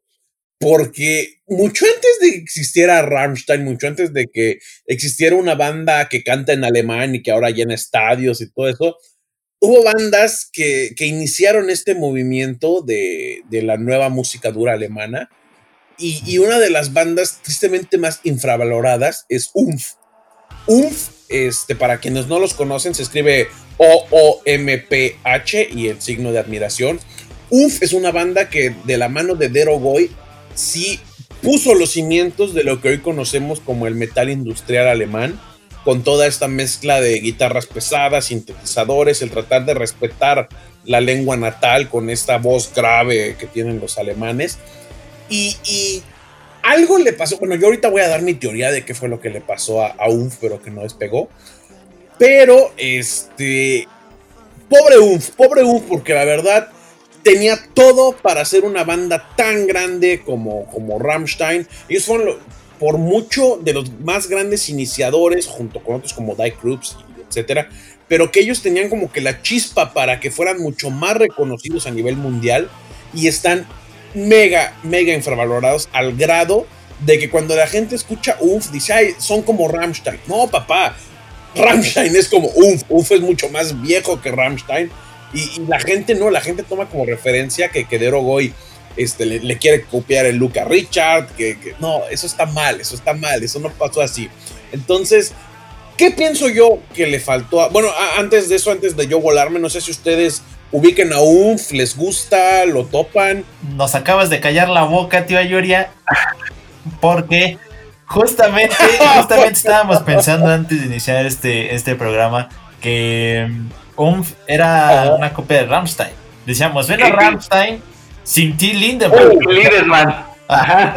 porque mucho antes de que existiera Rammstein, mucho antes de que existiera una banda que canta en alemán y que ahora llena estadios y todo eso, hubo bandas que, que iniciaron este movimiento de, de, la nueva música dura alemana. Y, una de las bandas tristemente más infravaloradas es UMF. UMF, este, para quienes no los conocen, se escribe O-O-M-P-H y el signo de admiración. UMF es una banda que de la mano de Dero Goy sí puso los cimientos de lo que hoy conocemos como el metal industrial alemán, con toda esta mezcla de guitarras pesadas, sintetizadores, el tratar de respetar la lengua natal con esta voz grave que tienen los alemanes. Y, algo le pasó, bueno, yo ahorita voy a dar mi teoría de qué fue lo que le pasó a, a pero que no despegó. Pero, este, pobre Unf, pobre Unf, porque la verdad tenía todo para ser una banda tan grande como, como Rammstein. Ellos fueron por mucho de los más grandes iniciadores, junto con otros como Die Krupps, etcétera, pero que ellos tenían como que la chispa para que fueran mucho más reconocidos a nivel mundial y están mega, mega infravalorados al grado de que cuando la gente escucha UF dice, ay, son como Rammstein. No, papá, Rammstein es como UF, UF es mucho más viejo que Rammstein y, la gente no, la gente toma como referencia que, que Dero Goy este, le, quiere copiar el look a Richard, que, no, eso está mal, eso está mal, eso no pasó así. Entonces, ¿qué pienso yo que le faltó? bueno, antes de eso, antes de yo volarme, no sé si ustedes ubiquen a UNF, les gusta, lo topan. Nos acabas de callar la boca, tío Ayoria, porque justamente, justamente estábamos pensando antes de iniciar este, este programa que Umf era una copia de Rammstein. Decíamos, ven a Rammstein sin T. Lindemann. Ajá.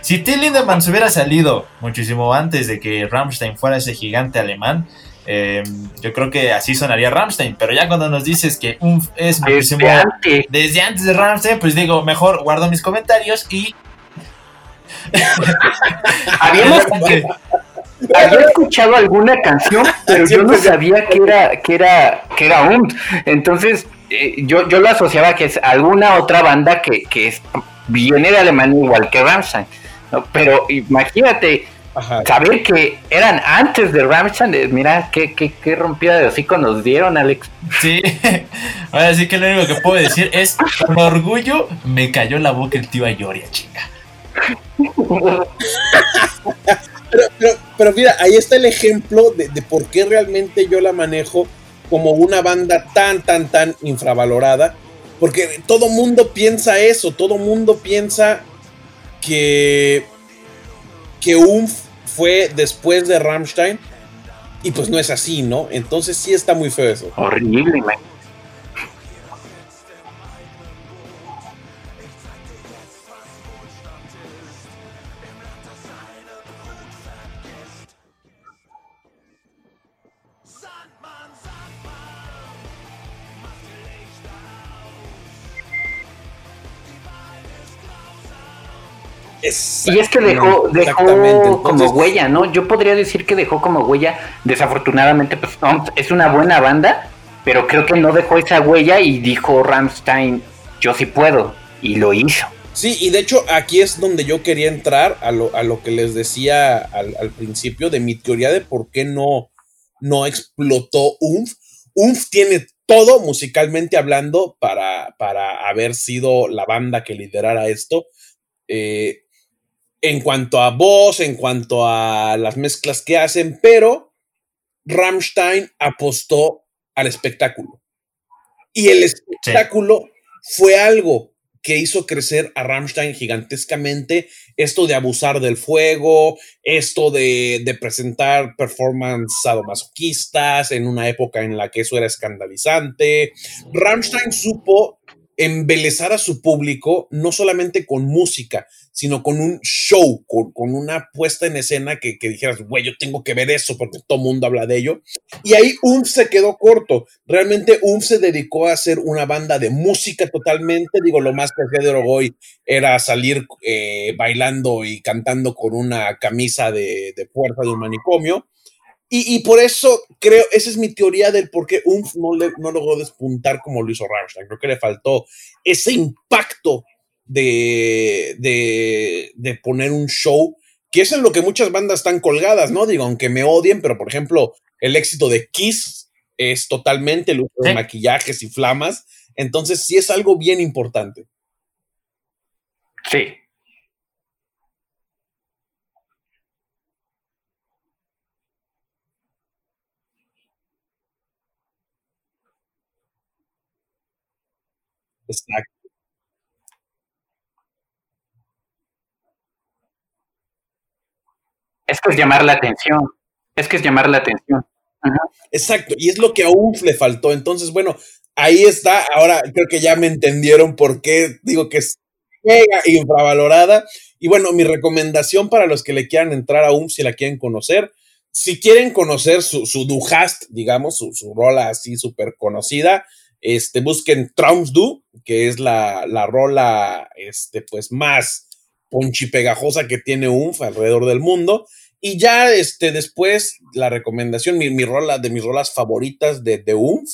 si T. Lindemann se hubiera salido muchísimo antes de que Rammstein fuera ese gigante alemán, eh, yo creo que así sonaría Rammstein. Pero ya cuando nos dices que Umf es muchísimo desde antes. desde antes de Rammstein, pues digo, mejor guardo mis comentarios y. Habíamos, había escuchado alguna canción, pero yo no sabía que era, que era, que era un. Entonces, eh, yo, yo lo asociaba que es alguna otra banda que, que es, viene de Alemania igual que Rammstein. Pero imagínate, saber que eran antes de Rammstein, eh, mira qué, qué, qué rompida de hocico nos dieron, Alex. Sí, ahora sí que lo único que puedo decir es, con orgullo, me cayó la boca el tío Ayoria, chinga. Pero, mira, ahí está el ejemplo de, por qué realmente yo la manejo como una banda tan, tan, tan infravalorada. Porque todo mundo piensa eso, todo mundo piensa que, que UMF fue después de Rammstein. Y pues no es así, ¿no? Entonces sí está muy feo eso. Horrible. Y es que dejó, dejó como huella, ¿no? Yo podría decir que dejó como huella, desafortunadamente, pues es una buena banda, pero creo que no dejó esa huella y dijo Ramstein, yo sí puedo, y lo hizo. Sí, y de hecho aquí es donde yo quería entrar a lo, a lo que les decía al, al, principio de mi teoría de por qué no, no explotó UMF. UMF tiene todo musicalmente hablando para, para haber sido la banda que liderara esto. Eh, en cuanto a voz, en cuanto a las mezclas que hacen, pero Rammstein apostó al espectáculo. Y el espectáculo fue algo que hizo crecer a Rammstein gigantescamente, esto de abusar del fuego, esto de, de presentar performance sadomasoquistas en una época en la que eso era escandalizante. Rammstein supo embelezar a su público, no solamente con música, sino con un show, con, una puesta en escena que, dijeras, güey, yo tengo que ver eso porque todo mundo habla de ello. Y ahí UMF se quedó corto. Realmente UMF se dedicó a hacer una banda de música totalmente. Digo, lo más que hacía de Orogoy era salir eh, bailando y cantando con una camisa de, de fuerza de un manicomio. Y, por eso creo, esa es mi teoría del por qué UMF no, le, no logró despuntar como lo hizo Rammstein. Creo que le faltó ese impacto de, de, poner un show, que es en lo que muchas bandas están colgadas, ¿no? Digo, aunque me odien, pero por ejemplo, el éxito de Kiss es totalmente el uso de maquillajes y flamas. Entonces, sí es algo bien importante. Sí, Exacto. Es que es llamar la atención. Es que es llamar la atención. Exacto, y es lo que a UF le faltó. Entonces, bueno, ahí está. Ahora creo que ya me entendieron por qué digo que es mega infravalorada. Y bueno, mi recomendación para los que le quieran entrar a UMF, si la quieren conocer, si quieren conocer su, su Duhast, digamos, su, su rola así súper conocida, este, busquen Traums Du, que es la, la rola este, pues, más ponchipegajosa que tiene UNF alrededor del mundo. Y ya este, después, la recomendación, mi, mi rola de mis rolas favoritas de, de UNF,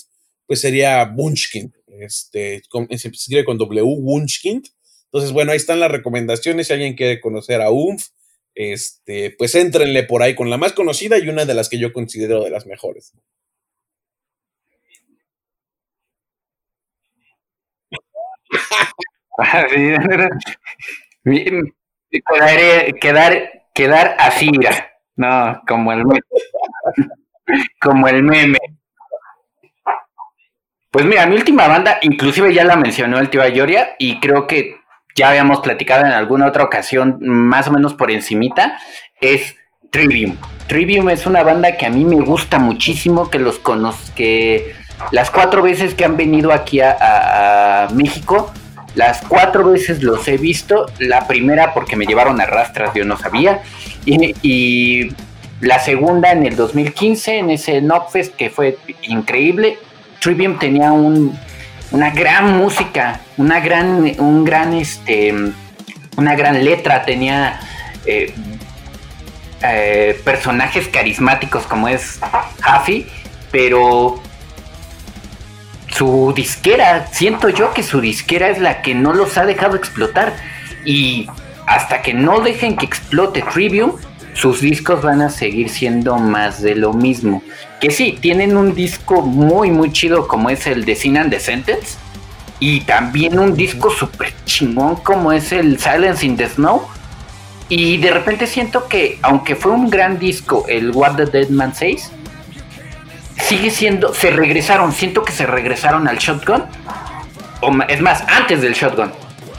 pues sería Bunchkind. Este, se escribe con W, Bunchkind. Entonces, bueno, ahí están las recomendaciones. Si alguien quiere conocer a UNF, este, pues éntrenle por ahí con la más conocida y una de las que yo considero de las mejores. quedar, quedar, quedar así, no, como el meme. como el meme. Pues mira, mi última banda, inclusive ya la mencionó el tío Ayoria, y creo que ya habíamos platicado en alguna otra ocasión, más o menos por encimita, es Trivium. Trivium es una banda que a mí me gusta muchísimo, que los conozco, que las cuatro veces que han venido aquí a, México, las cuatro veces los he visto. La primera porque me llevaron a rastras, yo no sabía. Y, la segunda en el 2015, en ese Knockfest que fue increíble. Trivium tenía un, una gran música, una gran, un gran, este, una gran letra, tenía eh, eh, personajes carismáticos como es Huffy, pero su disquera, siento yo que su disquera es la que no los ha dejado explotar. Y hasta que no dejen que explote Trivium, sus discos van a seguir siendo más de lo mismo. Que sí, tienen un disco muy, muy chido como es el de Sin and the Sentence. Y también un disco súper chingón como es el Silence in the Snow. Y de repente siento que, aunque fue un gran disco, el What the Dead Man Says, sigue siendo, se regresaron, siento que se regresaron al shotgun, o es más, antes del shotgun,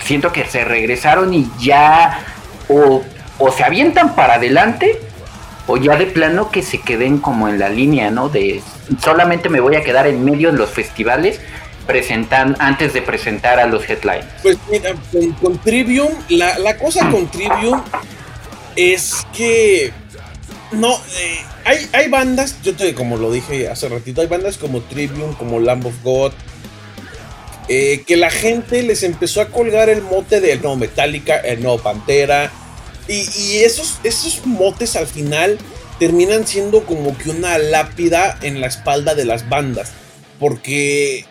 siento que se regresaron y ya o, se avientan para adelante o ya de plano que se queden como en la línea, ¿no? De solamente me voy a quedar en medio de los festivales presentan, antes de presentar a los headlines. Pues mira, con, Trivium, la, la, cosa con Trivium es que no, eh, hay, hay bandas, yo te, como lo dije hace ratito, hay bandas como Trivium, como Lamb of God, eh, que la gente les empezó a colgar el mote de no Metallica, el no Pantera, y, esos, esos motes al final terminan siendo como que una lápida en la espalda de las bandas, porque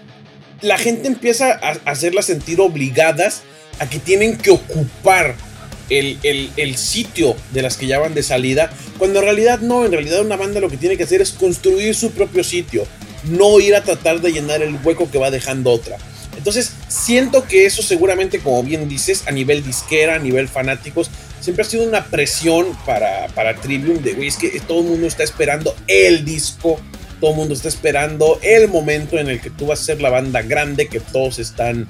la gente empieza a hacerlas sentir obligadas a que tienen que ocupar el, sitio de las que ya van de salida, cuando en realidad no, en realidad una banda lo que tiene que hacer es construir su propio sitio, no ir a tratar de llenar el hueco que va dejando otra. Entonces, siento que eso seguramente, como bien dices, a nivel disquera, a nivel fanáticos, siempre ha sido una presión para, para Trivium de, güey, es que todo el mundo está esperando el disco, todo el mundo está esperando el momento en el que tú vas a ser la banda grande que todos están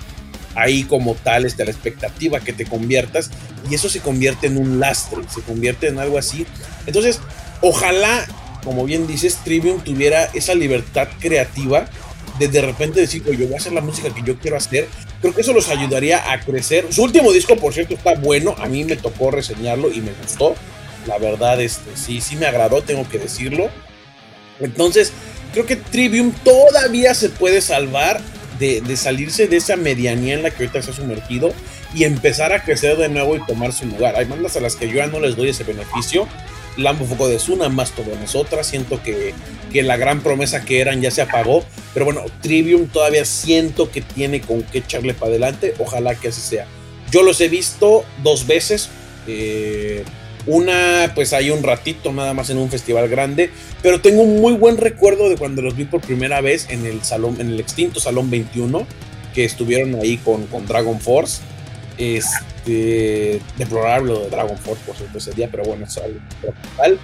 ahí como tal, este, la expectativa que te conviertas y eso se convierte en un lastre, se convierte en algo así. Entonces, ojalá, como bien dices, Trivium tuviera esa libertad creativa de de repente decir, yo voy a hacer la música que yo quiero hacer, Creo que eso los ayudaría a crecer. Su último disco, por cierto, está bueno. A mí me tocó reseñarlo y me gustó. La verdad, este, sí, sí me agradó, tengo que decirlo. Entonces, creo que Trivium todavía se puede salvar de, salirse de esa medianía en la que ahorita se ha sumergido y empezar a crecer de nuevo y tomar su lugar. Hay bandas a las que yo ya no les doy ese beneficio. Lambo Foco de Zuna, más todo nosotras. Siento que, que la gran promesa que eran ya se apagó. Pero bueno, Trivium todavía siento que tiene con qué echarle para adelante. Ojalá que así sea. Yo los he visto dos veces. Eh, una, pues hay un ratito nada más en un festival grande, pero tengo un muy buen recuerdo de cuando los vi por primera vez en el salón, en el extinto Salón 21, que estuvieron ahí con, con Dragon Force. Este, deplorable lo de Dragon Force por cierto ese día, pero bueno, es algo total.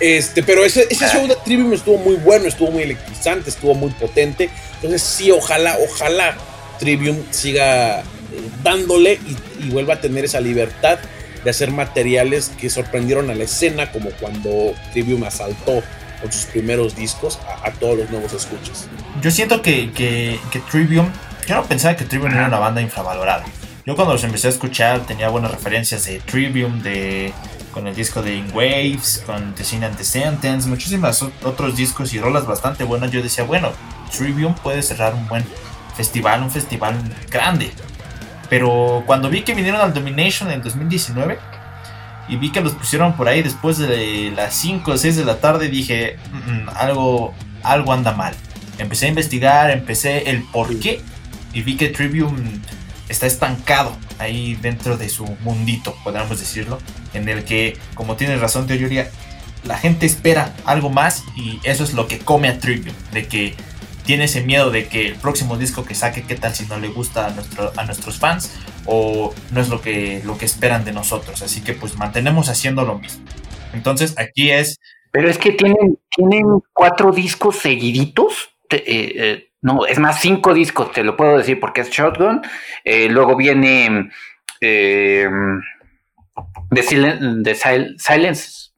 Este, pero ese, ese show de Trivium estuvo muy bueno, estuvo muy electrizante, estuvo muy potente. Entonces, sí, ojalá, ojalá Trivium siga dándole y, y vuelva a tener esa libertad de hacer materiales que sorprendieron a la escena, como cuando Trivium asaltó con sus primeros discos a, todos los nuevos escuchas. Yo siento que, que, Trivium, yo no pensaba que Trivium era una banda infravalorada. Yo cuando los empecé a escuchar tenía buenas referencias de Trivium, de con el disco de In Waves, con The Sin Sentence, muchísimas otros discos y rolas bastante buenas. Yo decía, bueno, Trivium puede cerrar un buen festival, un festival grande. Pero cuando vi que vinieron al Domination en el 2019 y vi que los pusieron por ahí después de las 5 o 6 de la tarde, dije, mm, algo, algo anda mal. Empecé a investigar, empecé el por qué y vi que Trivium está estancado ahí dentro de su mundito, podríamos decirlo, en el que, como tienes razón, teoría, la gente espera algo más y eso es lo que come a Trivium, de que tiene ese miedo de que el próximo disco que saque, qué tal si no le gusta a, nuestro, a nuestros fans o no es lo que, lo que esperan de nosotros. Así que pues mantenemos haciendo lo mismo. Entonces aquí es... Pero es que tienen, tienen cuatro discos seguiditos. Eh, eh, no, es más, cinco discos, te lo puedo decir porque es Shotgun. Eh, luego viene The, Sil the Sil Silence.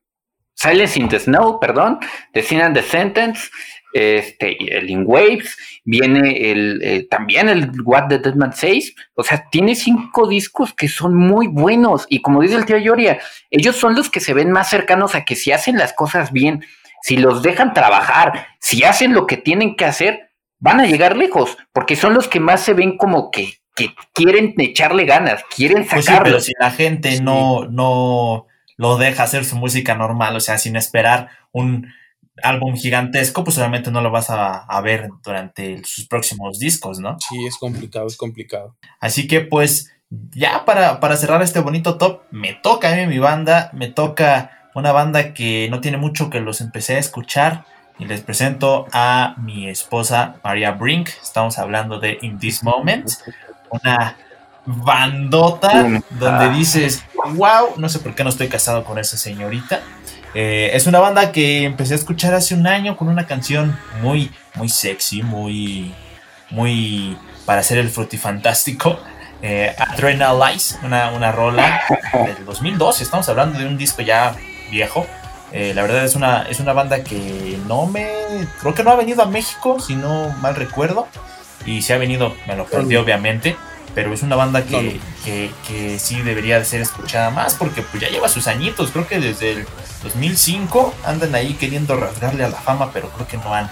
Silence in the Snow, perdón, The Sin and the Sentence, este, el In Waves, viene el, eh, también el What the Dead Man Says, o sea, tiene cinco discos que son muy buenos y como dice el tío Yoria, ellos son los que se ven más cercanos a que si hacen las cosas bien, si los dejan trabajar, si hacen lo que tienen que hacer, van a llegar lejos, porque son los que más se ven como que, que quieren echarle ganas, quieren sacarlo. Pues sí, pero si la gente no, no lo deja hacer su música normal, o sea, sin esperar un álbum gigantesco, pues obviamente no lo vas a, a, ver durante sus próximos discos, ¿no? Sí, es complicado, es complicado. Así que pues ya para, para cerrar este bonito top, me toca a mí mi banda, me toca una banda que no tiene mucho que los empecé a escuchar y les presento a mi esposa María Brink, estamos hablando de In This Moment, una bandota donde dices, wow, no sé por qué no estoy casado con esa señorita. Eh, es una banda que empecé a escuchar hace un año con una canción muy, muy sexy, muy, muy para hacer el frutifantástico. Eh, Adrenalize, una, una rola del 2012. Estamos hablando de un disco ya viejo. Eh, la verdad es una, es una banda que no me. Creo que no ha venido a México, si no mal recuerdo. Y si ha venido, me lo perdí, obviamente pero es una banda que, no, no. que, que, sí debería de ser escuchada más porque pues ya lleva sus añitos, creo que desde el 2005 andan ahí queriendo rasgarle a la fama, pero creo que no han,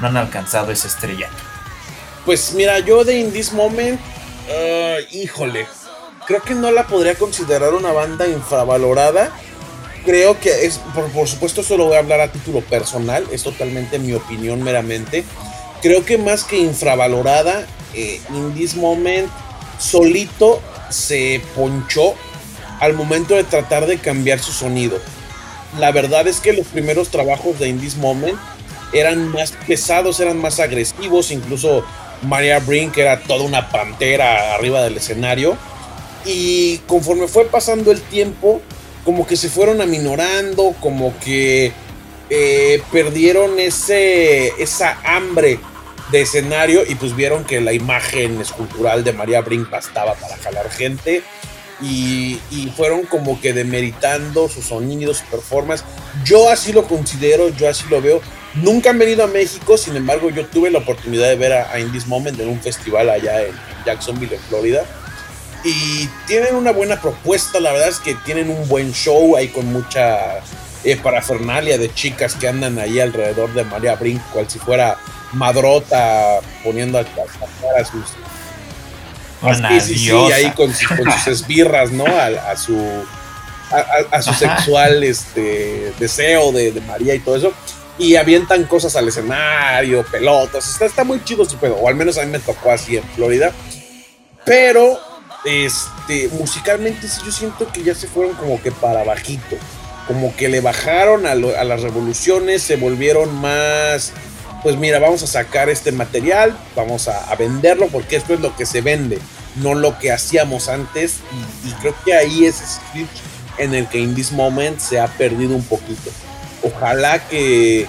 no han alcanzado esa estrella. Pues mira, yo de In This Moment, uh, híjole, creo que no la podría considerar una banda infravalorada. Creo que es, por, por supuesto, esto lo voy a hablar a título personal, es totalmente mi opinión meramente. Creo que más que infravalorada, eh, In This Moment solito se ponchó al momento de tratar de cambiar su sonido. La verdad es que los primeros trabajos de In This Moment eran más pesados, eran más agresivos, incluso Maria Brink era toda una pantera arriba del escenario. Y conforme fue pasando el tiempo, como que se fueron aminorando, como que eh, perdieron ese, esa hambre de escenario y pues vieron que la imagen escultural de María Brink bastaba para jalar gente y, fueron como que demeritando su sonido, su performance. Yo así lo considero, yo así lo veo. Nunca han venido a México, sin embargo yo tuve la oportunidad de ver a, a In This Moment en un festival allá en, Jacksonville, en Florida. Y tienen una buena propuesta, la verdad es que tienen un buen show ahí con mucha eh, parafernalia de chicas que andan ahí alrededor de María Brink, cual si fuera madrota poniendo a, a, a sus sí, sí, sí, ahí con, sus esbirras, ¿no? A, su a, su sexual este, deseo de, de, María y todo eso. Y avientan cosas al escenario, pelotas. Está, está muy chido su pedo. O al menos a mí me tocó así en Florida. Pero, este, musicalmente sí yo siento que ya se fueron como que para bajito. Como que le bajaron a, lo, a las revoluciones, se volvieron más pues mira, vamos a sacar este material, vamos a, venderlo porque esto es lo que se vende, no lo que hacíamos antes. Y, creo que ahí es script en el que in this moment se ha perdido un poquito. Ojalá que,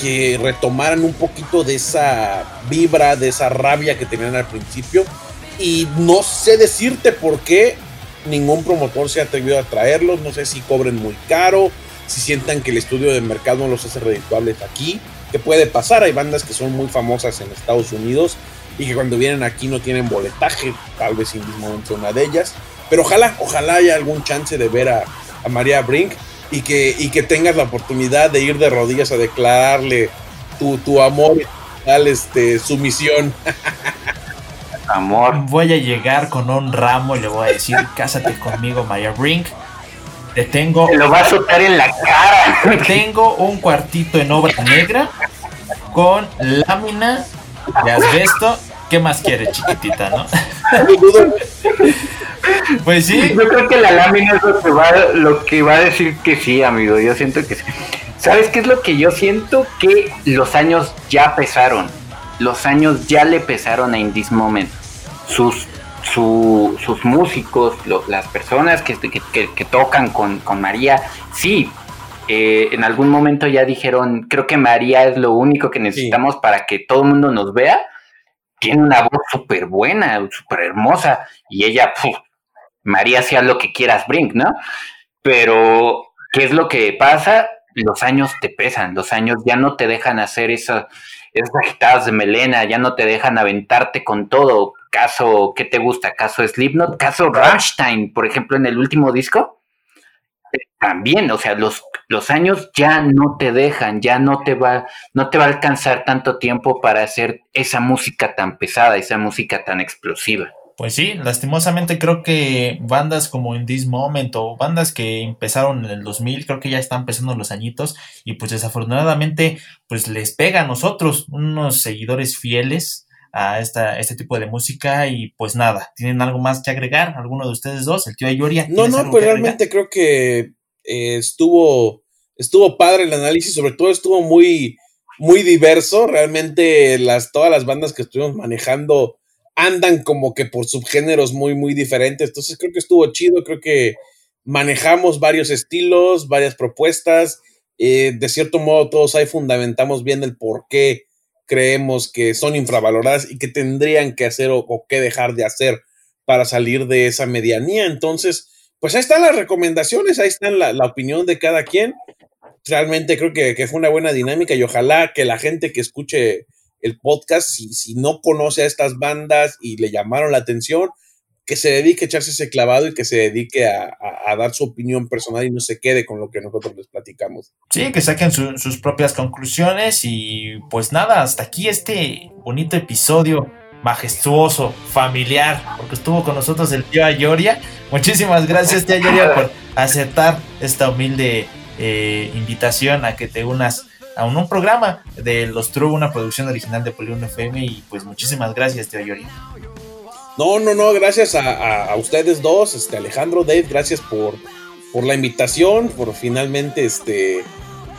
que retomaran un poquito de esa vibra, de esa rabia que tenían al principio. Y no sé decirte por qué ningún promotor se ha atrevido a traerlos. No sé si cobren muy caro, si sientan que el estudio de mercado no los hace redituables aquí que puede pasar. Hay bandas que son muy famosas en Estados Unidos y que cuando vienen aquí no tienen boletaje, tal vez mismo una de ellas. Pero ojalá, ojalá haya algún chance de ver a, María Brink y que, y que tengas la oportunidad de ir de rodillas a declararle tu, tu amor y tal este, sumisión. Amor. Voy a llegar con un ramo y le voy a decir, cásate conmigo, María Brink. Te tengo. lo va a soltar en la cara. Tengo un cuartito en obra negra con lámina de asbesto. ¿Qué más quieres, chiquitita, no? pues sí. Yo creo que la lámina es lo que, va, lo que va a decir que sí, amigo. Yo siento que sí. ¿Sabes qué es lo que yo siento? Que los años ya pesaron. Los años ya le pesaron a In This Moment. Sus sus músicos, las personas que, tocan con, María, sí, eh, en algún momento ya dijeron, creo que María es lo único que necesitamos para que todo el mundo nos vea. Tiene una voz súper buena, súper hermosa, y ella, María hacía lo que quieras, Brink, ¿no? Pero, ¿qué es lo que pasa? Los años te pesan, los años ya no te dejan hacer esas agitadas de melena, ya no te dejan aventarte con todo caso, ¿qué te gusta? Caso Slipknot, caso Rammstein, por ejemplo, en el último disco. También, o sea, los, los años ya no te dejan, ya no te va, no te va a alcanzar tanto tiempo para hacer esa música tan pesada, esa música tan explosiva. Pues sí, lastimosamente creo que bandas como In This Moment o bandas que empezaron en el 2000, creo que ya están empezando los añitos y pues desafortunadamente pues les pega a nosotros, unos seguidores fieles a esta, este tipo de música y pues nada, ¿tienen algo más que agregar? ¿Alguno de ustedes dos? ¿El tío Ayoria? No, no, pues realmente creo que eh, estuvo, estuvo padre el análisis, sobre todo estuvo muy, muy diverso, realmente las, todas las bandas que estuvimos manejando andan como que por subgéneros muy, muy diferentes, entonces creo que estuvo chido, creo que manejamos varios estilos, varias propuestas, eh, de cierto modo todos ahí fundamentamos bien el por qué creemos que son infravaloradas y que tendrían que hacer o, que dejar de hacer para salir de esa medianía. Entonces, pues ahí están las recomendaciones, ahí están la, opinión de cada quien. Realmente creo que, que, fue una buena dinámica y ojalá que la gente que escuche el podcast, si, si no conoce a estas bandas y le llamaron la atención, que se dedique a echarse ese clavado y que se dedique a, dar su opinión personal y no se quede con lo que nosotros les platicamos. Sí, que saquen sus propias conclusiones y pues nada, hasta aquí este bonito episodio majestuoso, familiar, porque estuvo con nosotros el tío Ayoria. Muchísimas gracias, tío Ayoria, por aceptar esta humilde eh, invitación a que te unas a un, programa de Los True, una producción original de Polión FM y pues muchísimas gracias, tío Ayoria. No, no, no, gracias a, ustedes dos, este, Alejandro, Dave, gracias por, por la invitación, por finalmente, este,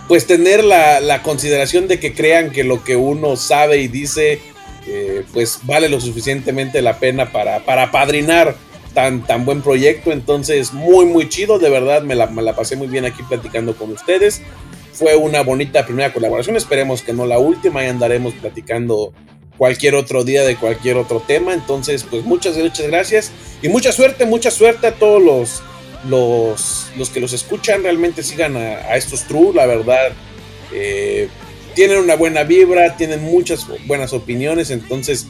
pues tener la, consideración de que crean que lo que uno sabe y dice, eh, pues vale lo suficientemente la pena para, para padrinar tan, tan buen proyecto. Entonces, muy, muy chido, de verdad, me la, me la pasé muy bien aquí platicando con ustedes. Fue una bonita primera colaboración, esperemos que no la última y andaremos platicando cualquier otro día de cualquier otro tema. Entonces, pues muchas, muchas gracias y mucha suerte, mucha suerte a todos los, los, los que los escuchan. Realmente sigan a, estos True, la verdad. Eh, tienen una buena vibra, tienen muchas buenas opiniones. Entonces,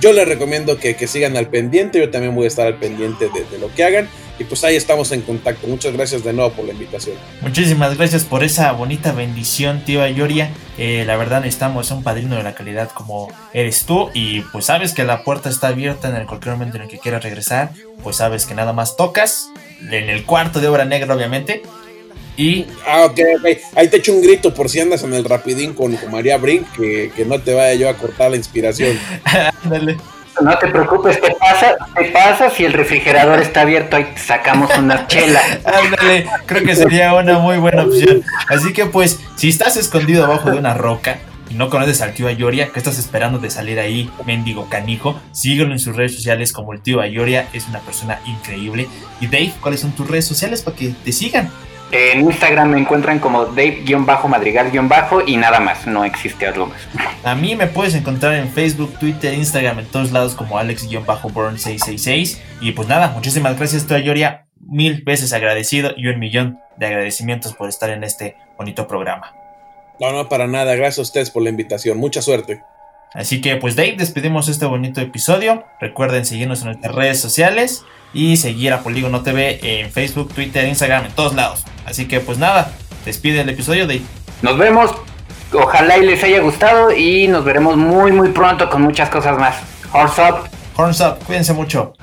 Yo les recomiendo que, sigan al pendiente, yo también voy a estar al pendiente de, lo que hagan. Y pues ahí estamos en contacto. Muchas gracias de nuevo por la invitación. Muchísimas gracias por esa bonita bendición, tío Ayoria. Eh, la verdad necesitamos un padrino de la calidad como eres tú. Y pues sabes que la puerta está abierta en el cualquier momento en el que quieras regresar. Pues sabes que nada más tocas. En el cuarto de obra negra, obviamente. Y. Ah, ok, ok. Ahí te echo un grito por si andas en el rapidín con, María Brink, que, que, no te vaya yo a cortar la inspiración. Ándale. No te preocupes, te pasa, te pasa si el refrigerador está abierto, ahí sacamos una chela. Ándale, creo que sería una muy buena opción. Así que pues, si estás escondido abajo de una roca y no conoces al tío Ayoria, ¿qué estás esperando de salir ahí, mendigo canijo? Síguelo en sus redes sociales como el tío Ayoria, es una persona increíble. Y Dave, ¿cuáles son tus redes sociales para que te sigan? En Instagram me encuentran como Dave-Madrigal- y nada más, no existe algo más. A mí me puedes encontrar en Facebook, Twitter, Instagram, en todos lados como Alex-Burn666. Y pues nada, muchísimas gracias, Yoria. Mil veces agradecido y un millón de agradecimientos por estar en este bonito programa. No, no, para nada. Gracias a ustedes por la invitación. Mucha suerte. Así que pues Dave, despedimos este bonito episodio. Recuerden seguirnos en nuestras redes sociales y seguir a Polígono TV en Facebook, Twitter, Instagram, en todos lados. Así que pues nada, despide el episodio de... Nos vemos, ojalá y les haya gustado y nos veremos muy muy pronto con muchas cosas más. Horns up. Horns up, cuídense mucho.